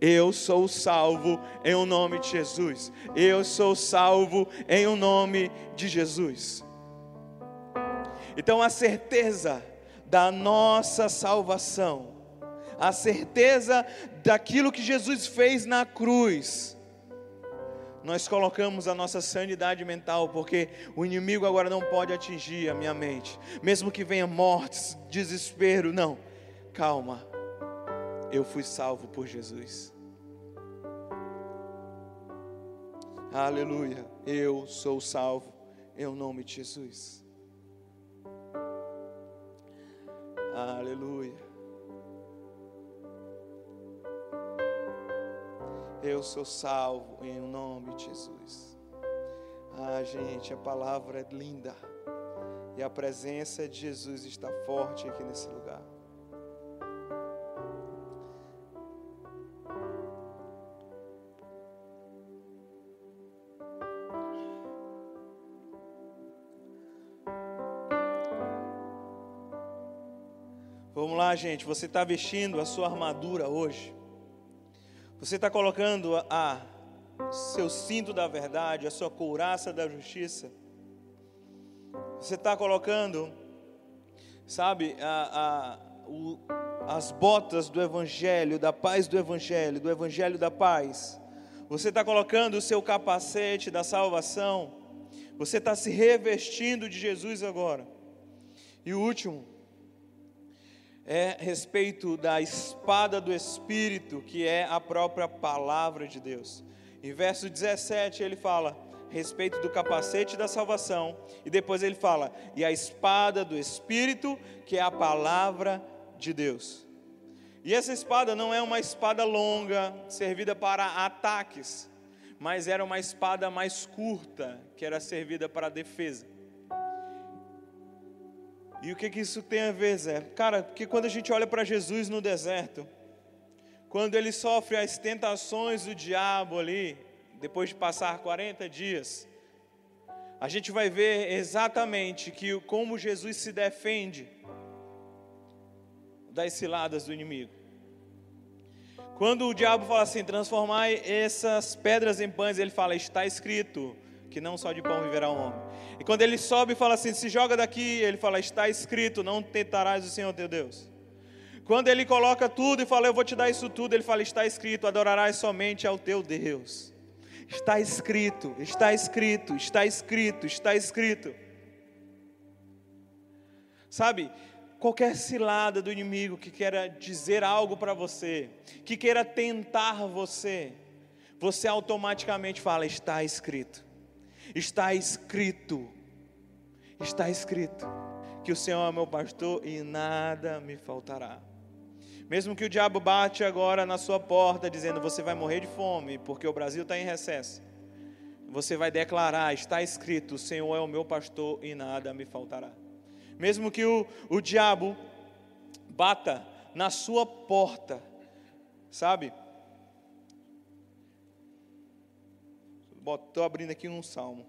[SPEAKER 1] Eu sou salvo em o nome de Jesus. Eu sou salvo em o nome de Jesus. Então a certeza da nossa salvação, a certeza daquilo que Jesus fez na cruz, nós colocamos a nossa sanidade mental, porque o inimigo agora não pode atingir a minha mente, mesmo que venha mortes, desespero, não, calma, eu fui salvo por Jesus. Aleluia, eu sou salvo em nome de Jesus. Aleluia. Eu sou salvo em nome de Jesus. Ah, gente, a palavra é linda. E a presença de Jesus está forte aqui nesse lugar. Vamos lá, gente. Você está vestindo a sua armadura hoje. Você está colocando a, a seu cinto da verdade, a sua couraça da justiça. Você está colocando, sabe, a, a, o, as botas do Evangelho, da paz do Evangelho, do Evangelho da paz. Você está colocando o seu capacete da salvação. Você está se revestindo de Jesus agora. E o último, é respeito da espada do Espírito, que é a própria palavra de Deus. Em verso 17 ele fala a respeito do capacete da salvação, e depois ele fala, e a espada do Espírito, que é a palavra de Deus. E essa espada não é uma espada longa, servida para ataques, mas era uma espada mais curta, que era servida para defesa. E o que, que isso tem a ver, Zé? Cara, porque quando a gente olha para Jesus no deserto, quando ele sofre as tentações do diabo ali, depois de passar 40 dias, a gente vai ver exatamente que como Jesus se defende das ciladas do inimigo. Quando o diabo fala assim, transformar essas pedras em pães, ele fala, está escrito que não só de pão viverá o homem. E quando ele sobe e fala assim, se joga daqui, ele fala, está escrito, não tentarás o Senhor teu Deus. Quando ele coloca tudo e fala, eu vou te dar isso tudo, ele fala, está escrito, adorarás somente ao teu Deus. Está escrito, está escrito, está escrito, está escrito. Sabe, qualquer cilada do inimigo que queira dizer algo para você, que queira tentar você, você automaticamente fala, está escrito. Está escrito, está escrito, que o Senhor é meu pastor e nada me faltará. Mesmo que o diabo bate agora na sua porta, dizendo você vai morrer de fome, porque o Brasil está em recesso, você vai declarar: está escrito, o Senhor é o meu pastor e nada me faltará. Mesmo que o, o diabo bata na sua porta, sabe? Estou abrindo aqui um salmo.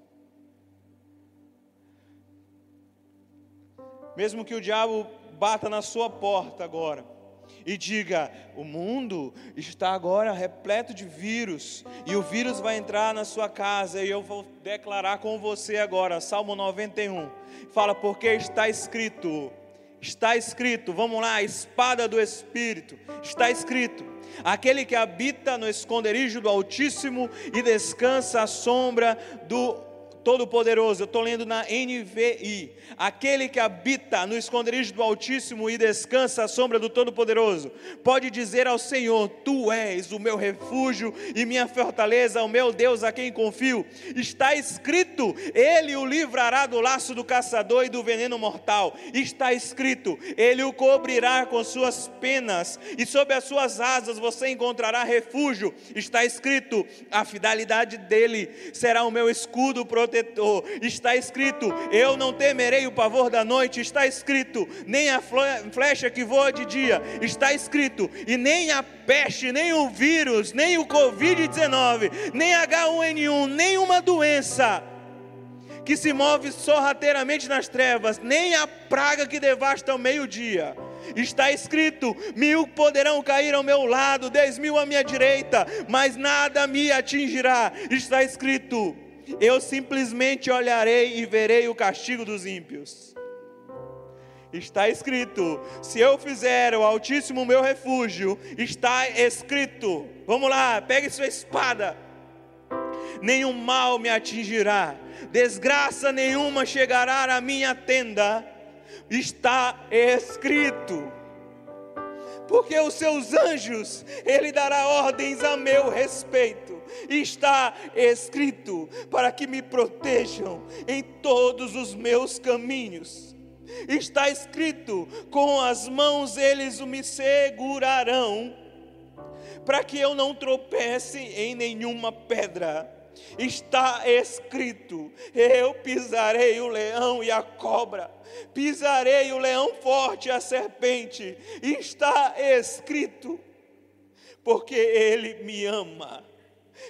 [SPEAKER 1] Mesmo que o diabo bata na sua porta agora e diga: o mundo está agora repleto de vírus e o vírus vai entrar na sua casa e eu vou declarar com você agora, Salmo 91. Fala, porque está escrito, está escrito, vamos lá, espada do Espírito, está escrito aquele que habita no esconderijo do Altíssimo e descansa à sombra do Todo-Poderoso, eu estou lendo na NVI. Aquele que habita no esconderijo do Altíssimo e descansa à sombra do Todo-Poderoso, pode dizer ao Senhor: Tu és o meu refúgio e minha fortaleza, o meu Deus a quem confio. Está escrito: Ele o livrará do laço do caçador e do veneno mortal. Está escrito: Ele o cobrirá com suas penas e sob as suas asas você encontrará refúgio. Está escrito: A fidelidade dele será o meu escudo protetor protetor. Está escrito: Eu não temerei o pavor da noite. Está escrito: Nem a flecha que voa de dia. Está escrito: E nem a peste, nem o vírus, nem o Covid-19, nem H1N1, nenhuma doença que se move sorrateiramente nas trevas, nem a praga que devasta ao meio-dia Está escrito: mil poderão cair ao meu lado, dez mil à minha direita, mas nada me atingirá. Está escrito: eu simplesmente olharei e verei o castigo dos ímpios. Está escrito: se eu fizer o Altíssimo meu refúgio, está escrito. Vamos lá, pegue sua espada. Nenhum mal me atingirá, desgraça nenhuma chegará à minha tenda. Está escrito porque os seus anjos, Ele dará ordens a meu respeito. Está escrito para que me protejam em todos os meus caminhos. Está escrito: com as mãos eles me segurarão, para que eu não tropece em nenhuma pedra está escrito: Eu pisarei o leão e a cobra, pisarei o leão forte e a serpente. Está escrito, porque Ele me ama.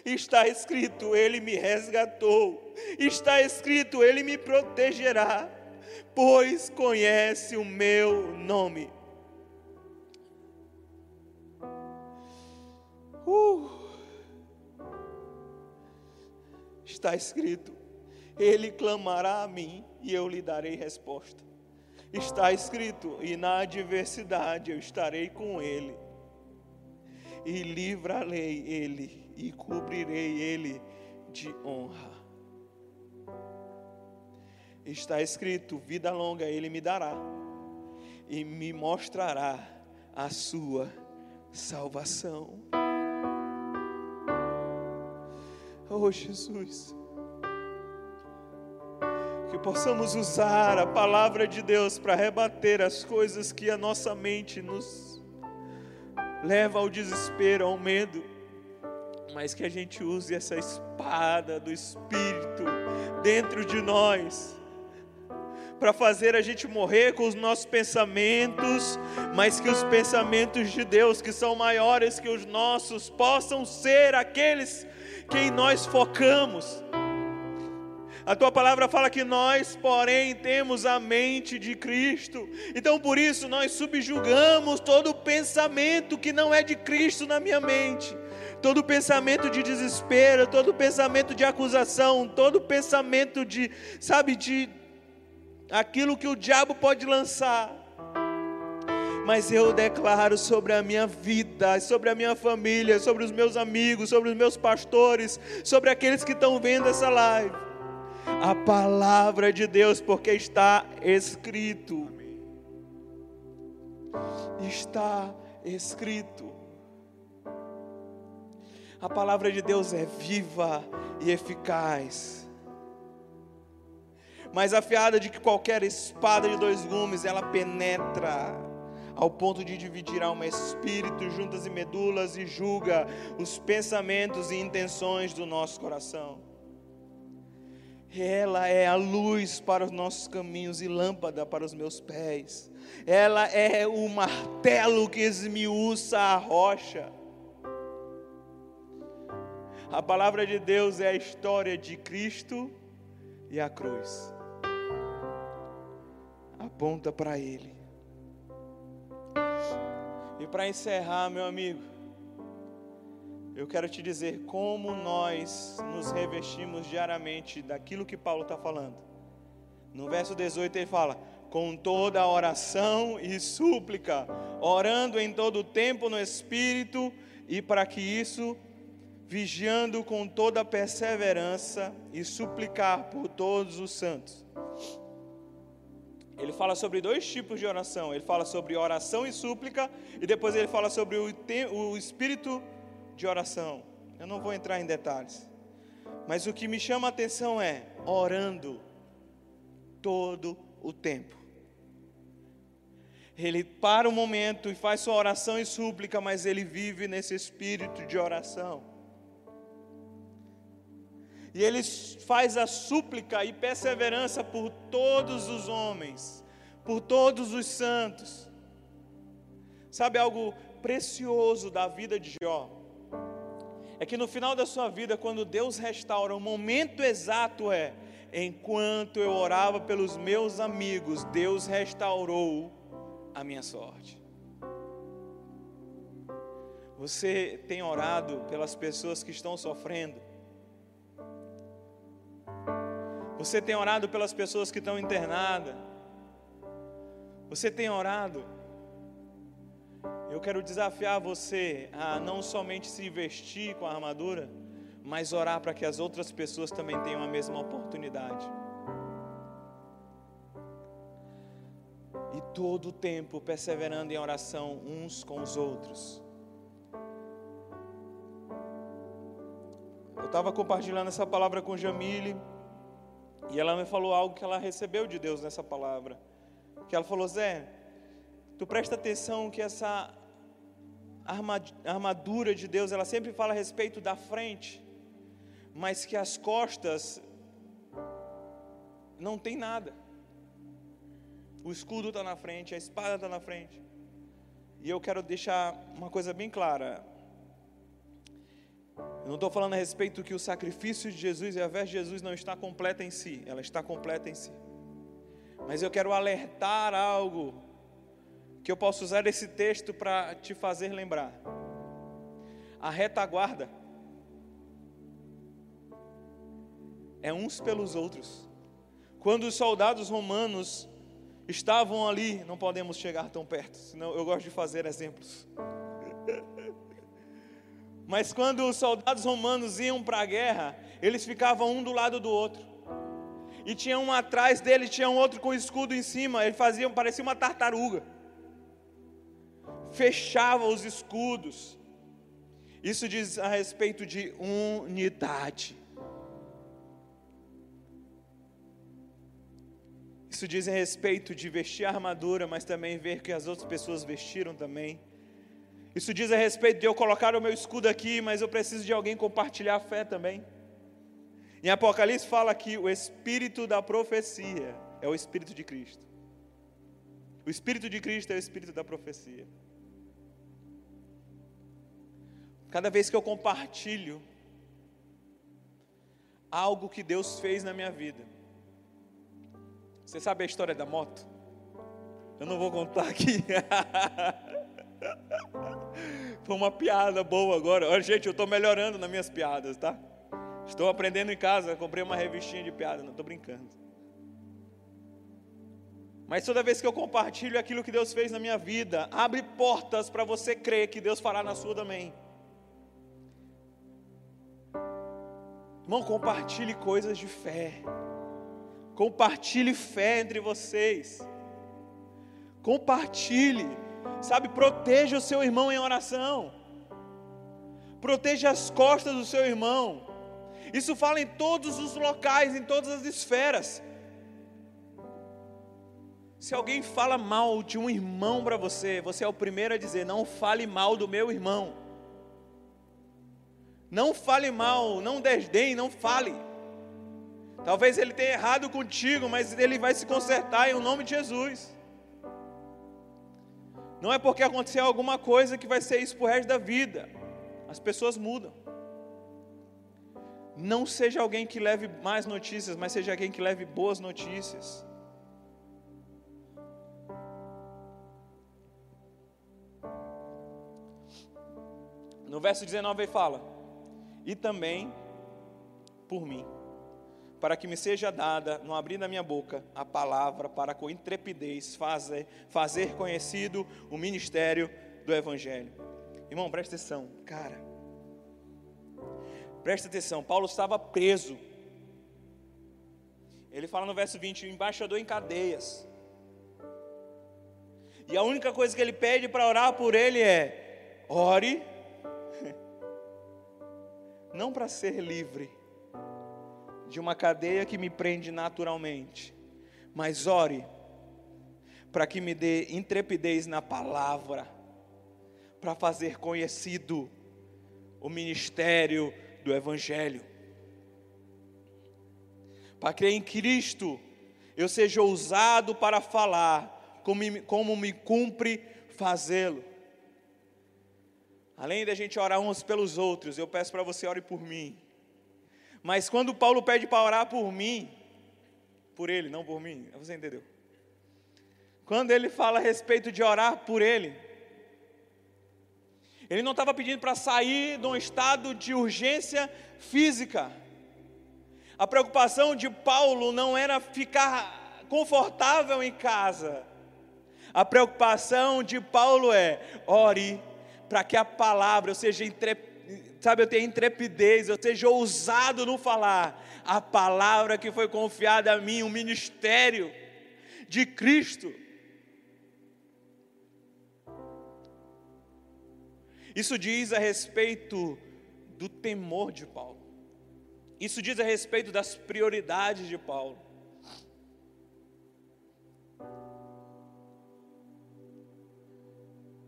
[SPEAKER 1] Está escrito, Ele me resgatou. Está escrito, Ele me protegerá, pois conhece o meu nome. Uh. Está escrito: Ele clamará a mim e eu lhe darei resposta. Está escrito: E na adversidade eu estarei com ele, e livrarei ele, e cobrirei ele de honra. Está escrito: Vida longa ele me dará, e me mostrará a sua salvação. Oh Jesus, que possamos usar a palavra de Deus para rebater as coisas que a nossa mente nos leva ao desespero, ao medo, mas que a gente use essa espada do Espírito dentro de nós para fazer a gente morrer com os nossos pensamentos, mas que os pensamentos de Deus, que são maiores que os nossos, possam ser aqueles quem nós focamos. A tua palavra fala que nós, porém, temos a mente de Cristo. Então, por isso, nós subjugamos todo pensamento que não é de Cristo na minha mente. Todo pensamento de desespero, todo pensamento de acusação, todo pensamento de, sabe, de aquilo que o diabo pode lançar mas eu declaro sobre a minha vida, sobre a minha família, sobre os meus amigos, sobre os meus pastores, sobre aqueles que estão vendo essa live, a palavra de Deus, porque está escrito. Está escrito. A palavra de Deus é viva e eficaz mais afiada de que qualquer espada de dois gumes, ela penetra ao ponto de dividir alma e espírito, juntas e medulas, e julga os pensamentos e intenções do nosso coração. Ela é a luz para os nossos caminhos e lâmpada para os meus pés. Ela é o martelo que esmiuça a rocha. A palavra de Deus é a história de Cristo e a cruz. Aponta para Ele. E para encerrar, meu amigo, eu quero te dizer como nós nos revestimos diariamente daquilo que Paulo está falando. No verso 18 ele fala: com toda oração e súplica, orando em todo o tempo no Espírito, e para que isso, vigiando com toda perseverança e suplicar por todos os santos ele fala sobre dois tipos de oração. Ele fala sobre oração e súplica, e depois ele fala sobre o, o espírito de oração. Eu não vou entrar em detalhes. Mas o que me chama a atenção é orando todo o tempo. Ele para um momento e faz sua oração e súplica, mas ele vive nesse espírito de oração. E ele faz a súplica e perseverança por todos os homens, por todos os santos. Sabe algo precioso da vida de Jó? É que no final da sua vida, quando Deus restaura, o momento exato é: enquanto eu orava pelos meus amigos, Deus restaurou a minha sorte. Você tem orado pelas pessoas que estão sofrendo? Você tem orado pelas pessoas que estão internadas? Você tem orado? Eu quero desafiar você a não somente se vestir com a armadura, mas orar para que as outras pessoas também tenham a mesma oportunidade. E todo o tempo perseverando em oração uns com os outros. Eu estava compartilhando essa palavra com Jamile. E ela me falou algo que ela recebeu de Deus nessa palavra. Que ela falou: Zé, tu presta atenção que essa armadura de Deus, ela sempre fala a respeito da frente, mas que as costas não tem nada. O escudo está na frente, a espada está na frente. E eu quero deixar uma coisa bem clara. Não estou falando a respeito que o sacrifício de Jesus e a fé de Jesus não está completa em si, ela está completa em si. Mas eu quero alertar algo que eu posso usar esse texto para te fazer lembrar. A retaguarda é uns pelos outros. Quando os soldados romanos estavam ali, não podemos chegar tão perto, senão eu gosto de fazer exemplos. Mas quando os soldados romanos iam para a guerra, eles ficavam um do lado do outro. E tinha um atrás dele, tinha um outro com escudo em cima. Ele fazia, parecia uma tartaruga. Fechava os escudos. Isso diz a respeito de unidade. Isso diz a respeito de vestir a armadura, mas também ver que as outras pessoas vestiram também. Isso diz a respeito de eu colocar o meu escudo aqui, mas eu preciso de alguém compartilhar a fé também. Em Apocalipse fala que o espírito da profecia é o espírito de Cristo. O espírito de Cristo é o espírito da profecia. Cada vez que eu compartilho algo que Deus fez na minha vida. Você sabe a história da moto? Eu não vou contar aqui. Foi uma piada boa agora. Olha, gente, eu estou melhorando nas minhas piadas, tá? Estou aprendendo em casa. Comprei uma revistinha de piada, não estou brincando. Mas toda vez que eu compartilho aquilo que Deus fez na minha vida, abre portas para você crer que Deus fará na sua também. Irmão, compartilhe coisas de fé. Compartilhe fé entre vocês. Compartilhe. Sabe, proteja o seu irmão em oração. Proteja as costas do seu irmão. Isso fala em todos os locais, em todas as esferas. Se alguém fala mal de um irmão para você, você é o primeiro a dizer: não fale mal do meu irmão. Não fale mal, não desdenhe, não fale. Talvez ele tenha errado contigo, mas ele vai se consertar em nome de Jesus. Não é porque aconteceu alguma coisa que vai ser isso pro resto da vida. As pessoas mudam. Não seja alguém que leve mais notícias, mas seja alguém que leve boas notícias. No verso 19 ele fala: E também por mim para que me seja dada, no abrir da minha boca, a palavra para com intrepidez fazer, fazer conhecido o ministério do Evangelho. Irmão, presta atenção, cara. Presta atenção, Paulo estava preso. Ele fala no verso 20: embaixador em cadeias. E a única coisa que ele pede para orar por ele é: ore, não para ser livre de uma cadeia que me prende naturalmente, mas ore para que me dê intrepidez na palavra, para fazer conhecido o ministério do Evangelho, para que em Cristo eu seja ousado para falar, como, como me cumpre fazê-lo. Além da gente orar uns pelos outros, eu peço para você ore por mim. Mas quando Paulo pede para orar por mim, por ele, não por mim, você entendeu? quando ele fala a respeito de orar por ele, ele não estava pedindo para sair de um estado de urgência física. A preocupação de Paulo não era ficar confortável em casa. A preocupação de Paulo é: ore para que a palavra, seja sabe, eu tenha intrepidez, eu seja ousado no falar a palavra que foi confiada a mim, o ministério de Cristo. Isso diz a respeito do temor de Paulo. Isso diz a respeito das prioridades de Paulo.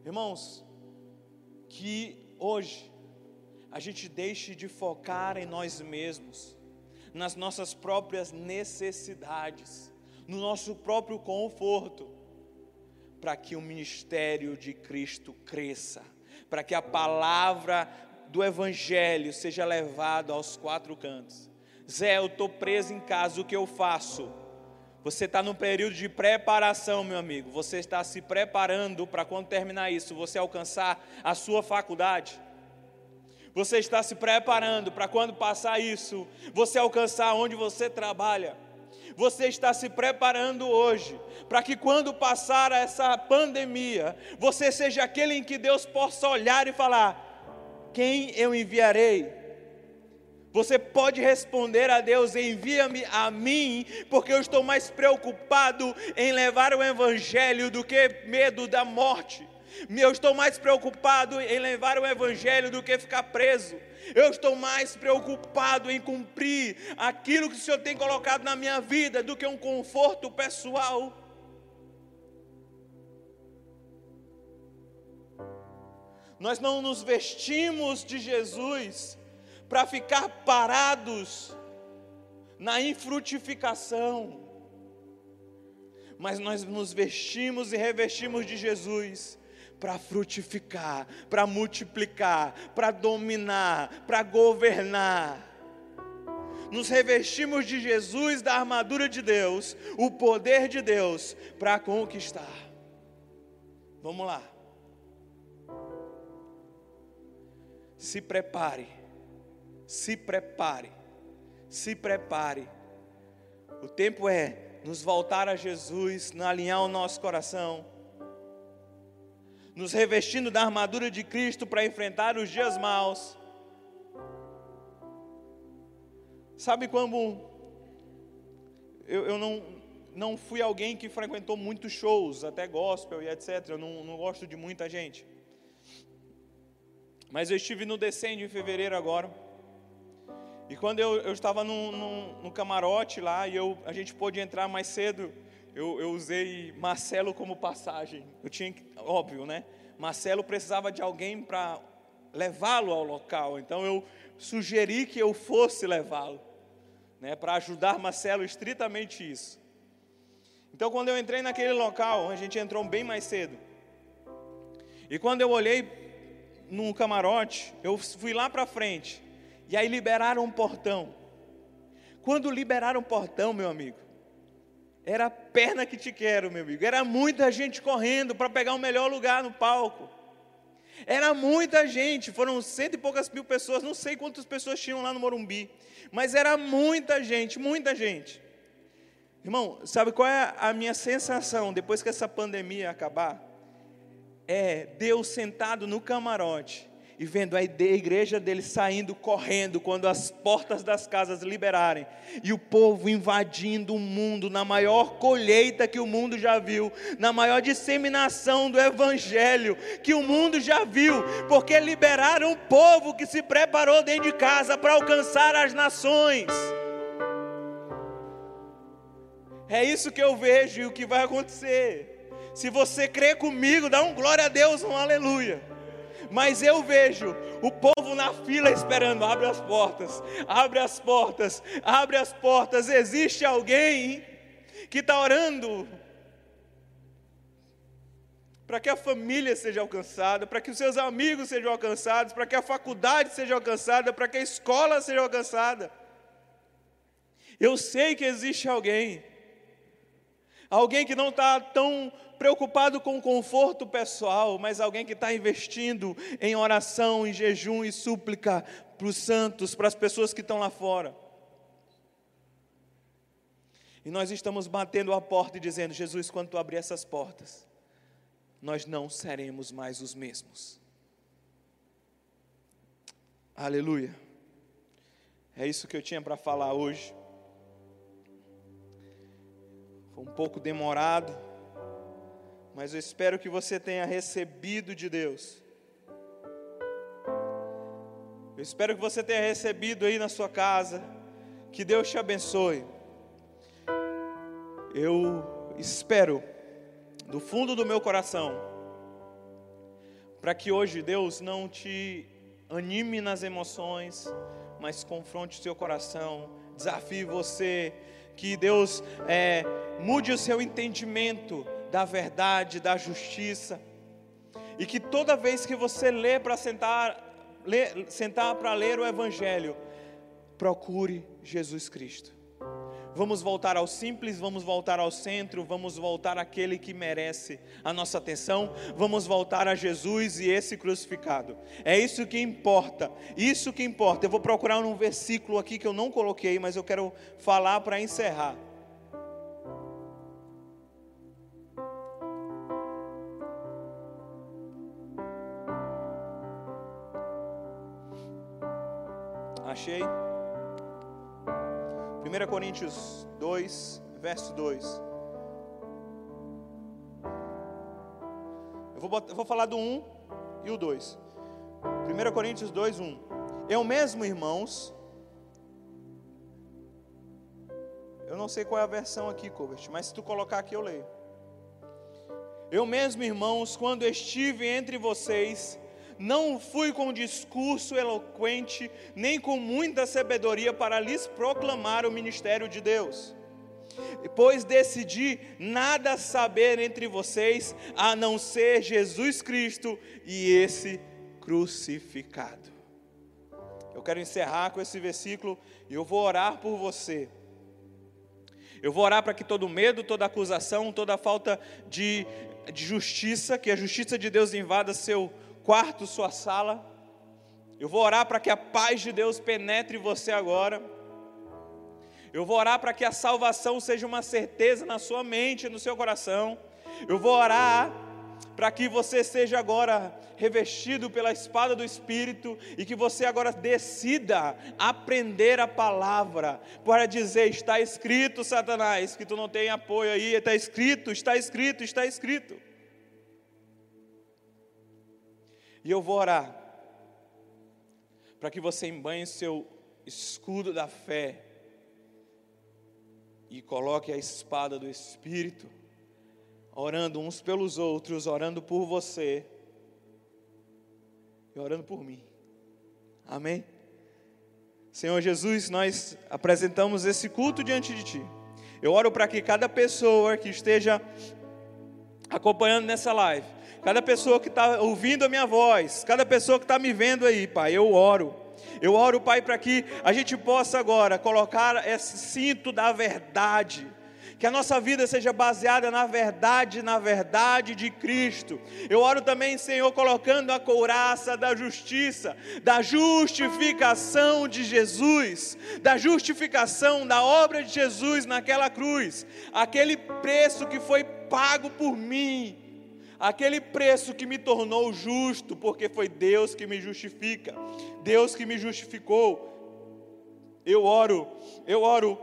[SPEAKER 1] Irmãos, que hoje a gente deixe de focar em nós mesmos, nas nossas próprias necessidades, no nosso próprio conforto, para que o ministério de Cristo cresça para que a palavra do Evangelho seja levada aos quatro cantos. Zé, eu estou preso em casa, o que eu faço? Você está num período de preparação, meu amigo. Você está se preparando para quando terminar isso, você alcançar a sua faculdade. Você está se preparando para quando passar isso, você alcançar onde você trabalha você está se preparando hoje para que quando passar essa pandemia, você seja aquele em que Deus possa olhar e falar: Quem eu enviarei? Você pode responder a Deus: envia-me a mim, porque eu estou mais preocupado em levar o Evangelho do que medo da morte. Eu estou mais preocupado em levar o Evangelho do que ficar preso. Eu estou mais preocupado em cumprir aquilo que o Senhor tem colocado na minha vida do que um conforto pessoal. Nós não nos vestimos de Jesus para ficar parados na infrutificação, mas nós nos vestimos e revestimos de Jesus para frutificar, para multiplicar, para dominar, para governar. Nos revestimos de Jesus, da armadura de Deus, o poder de Deus para conquistar. Vamos lá. Se prepare, se prepare, se prepare. O tempo é nos voltar a Jesus, alinhar o nosso coração nos revestindo da armadura de Cristo para enfrentar os dias maus. Sabe como eu, eu não, não fui alguém que frequentou muitos shows, até gospel e etc. Eu não, não gosto de muita gente. Mas eu estive no Descende em fevereiro agora. E quando eu, eu estava no, no, no, camarote lá e eu, a gente pôde entrar mais cedo, eu, eu usei Marcelo como passagem. Eu tinha que, óbvio, né? Marcelo precisava de alguém para levá-lo ao local, então eu sugeri que eu fosse levá-lo, né? Para ajudar Marcelo estritamente isso. Então, quando eu entrei naquele local, a gente entrou bem mais cedo. E quando eu olhei no camarote, eu fui lá para frente. E aí liberaram um portão. Quando liberaram o portão, meu amigo, era a perna que te quero, meu amigo. Era muita gente correndo para pegar o melhor lugar no palco. Era muita gente, foram cento e poucas mil pessoas, não sei quantas pessoas tinham lá no Morumbi, mas era muita gente, muita gente. Irmão, sabe qual é a minha sensação depois que essa pandemia acabar? É Deus sentado no camarote e vendo a igreja dele saindo correndo quando as portas das casas liberarem, e o povo invadindo o mundo na maior colheita que o mundo já viu, na maior disseminação do evangelho que o mundo já viu, porque liberaram um povo que se preparou dentro de casa para alcançar as nações. É isso que eu vejo e o que vai acontecer. Se você crê comigo, dá um glória a Deus, um aleluia mas eu vejo o povo na fila esperando. Abre as portas, abre as portas, abre as portas. Existe alguém que está orando para que a família seja alcançada, para que os seus amigos sejam alcançados, para que a faculdade seja alcançada, para que a escola seja alcançada. Eu sei que existe alguém, alguém que não está tão preocupado com o conforto pessoal, mas alguém que está investindo em oração, em jejum e súplica para os santos, para as pessoas que estão lá fora. E nós estamos batendo a porta e dizendo: Jesus, quando tu abrir essas portas, nós não seremos mais os mesmos. Aleluia. É isso que eu tinha para falar hoje. Foi um pouco demorado, mas eu espero que você tenha recebido de Deus. Eu espero que você tenha recebido aí na sua casa. Que Deus te abençoe. Eu espero, do fundo do meu coração, para que hoje Deus não te anime nas emoções, mas confronte o seu coração, desafie você, que Deus é, mude o seu entendimento da verdade, da justiça, e que toda vez que você lê para sentar, sentar para ler o Evangelho, procure Jesus Cristo. Vamos voltar ao simples, vamos voltar ao centro, vamos voltar àquele que merece a nossa atenção, vamos voltar a Jesus e esse crucificado. É isso que importa, isso que importa. Eu vou procurar um versículo aqui que eu não coloquei, mas eu quero falar para encerrar. Achei. 1 Coríntios 2, verso 2. Eu vou, botar, vou falar do 1 e o 2. 1 Coríntios 2, 1. Eu mesmo, irmãos. Eu não sei qual é a versão aqui, Covert, mas se tu colocar aqui eu leio. Eu mesmo, irmãos, quando estive entre vocês, não fui com discurso eloquente, nem com muita sabedoria para lhes proclamar o ministério de Deus. Pois decidi nada saber entre vocês a não ser Jesus Cristo e esse crucificado. Eu quero encerrar com esse versículo e eu vou orar por você. Eu vou orar para que todo medo, toda acusação, toda falta de, de justiça, que a justiça de Deus invada seu quarto, sua sala. Eu vou orar para que a paz de Deus penetre você agora. Eu vou orar para que a salvação seja uma certeza na sua mente, no seu coração. Eu vou orar para que você seja agora revestido pela espada do Espírito e que você agora decida aprender a palavra para dizer: está escrito, Satanás, que tu não tem apoio aí, está escrito, está escrito, está escrito. E eu vou orar para que você embanhe seu escudo da fé e coloque a espada do Espírito, orando uns pelos outros, orando por você e orando por mim. Amém? Senhor Jesus, nós apresentamos esse culto diante de Ti. Eu oro para que cada pessoa que esteja acompanhando nessa live cada pessoa que está ouvindo a minha voz, cada pessoa que está me vendo aí, Pai, eu oro. Eu oro, Pai, para que a gente possa agora colocar esse cinto da verdade que a nossa vida seja baseada na verdade, na verdade de Cristo. Eu oro também, Senhor, colocando a couraça da justiça, da justificação de Jesus, da justificação da obra de Jesus naquela cruz, aquele preço que foi pago por mim aquele preço que me tornou justo, porque foi Deus que me justifica, Deus que me justificou. Eu oro, eu oro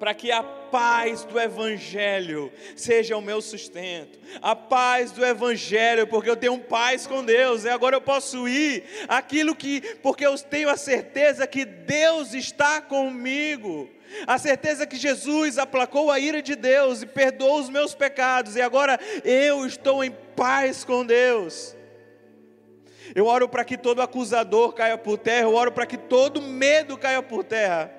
[SPEAKER 1] para que a paz do Evangelho seja o meu sustento, a paz do Evangelho, porque eu tenho paz com Deus, e agora eu posso ir aquilo que, porque eu tenho a certeza que Deus está comigo a certeza que Jesus aplacou a ira de Deus e perdoou os meus pecados, e agora eu estou em paz com Deus. Eu oro para que todo acusador caia por terra, eu oro para que todo medo caia por terra.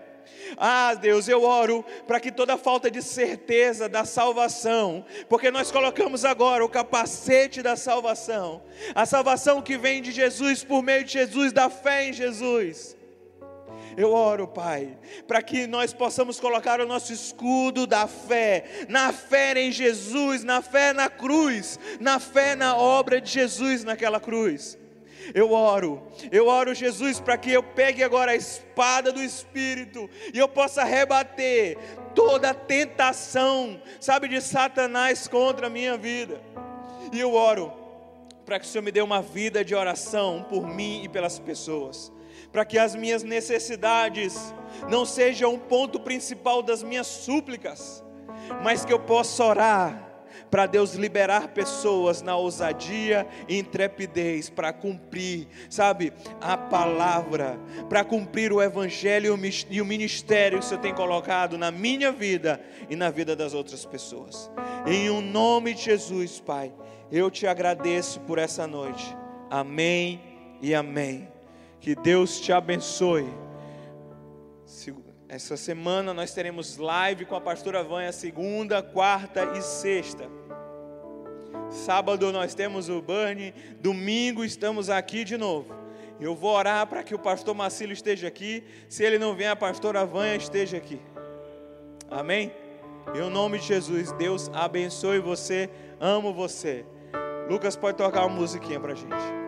[SPEAKER 1] Ah, Deus, eu oro para que toda falta de certeza da salvação, porque nós colocamos agora o capacete da salvação, a salvação que vem de Jesus por meio de Jesus, da fé em Jesus Eu oro, Pai, para que nós possamos colocar o nosso escudo da fé, na fé em Jesus, na fé na cruz, na fé na obra de Jesus naquela cruz. Eu oro, eu oro, Jesus, para que eu pegue agora a espada do Espírito e eu possa rebater toda tentação, sabe, de Satanás contra a minha vida. E eu oro para que o Senhor me dê uma vida de oração por mim e pelas pessoas para que as minhas necessidades não sejam o ponto principal das minhas súplicas, mas que eu possa orar para Deus liberar pessoas na ousadia e intrepidez para cumprir, sabe, a palavra, para cumprir o evangelho e o ministério que o Senhor tem colocado na minha vida e na vida das outras pessoas. Em o um nome de Jesus, Pai, eu te agradeço por essa noite. Amém e amém. Que Deus te abençoe. Essa semana nós teremos live com a pastora Vanha, segunda, quarta e sexta. Sábado nós temos o Burn, domingo estamos aqui de novo. Eu vou orar para que o pastor Marcílio esteja aqui. Se ele não vier, a pastora Vanha esteja aqui. Amém? Em nome de Jesus, Deus abençoe você. Amo você. Lucas pode tocar uma musiquinha para a gente.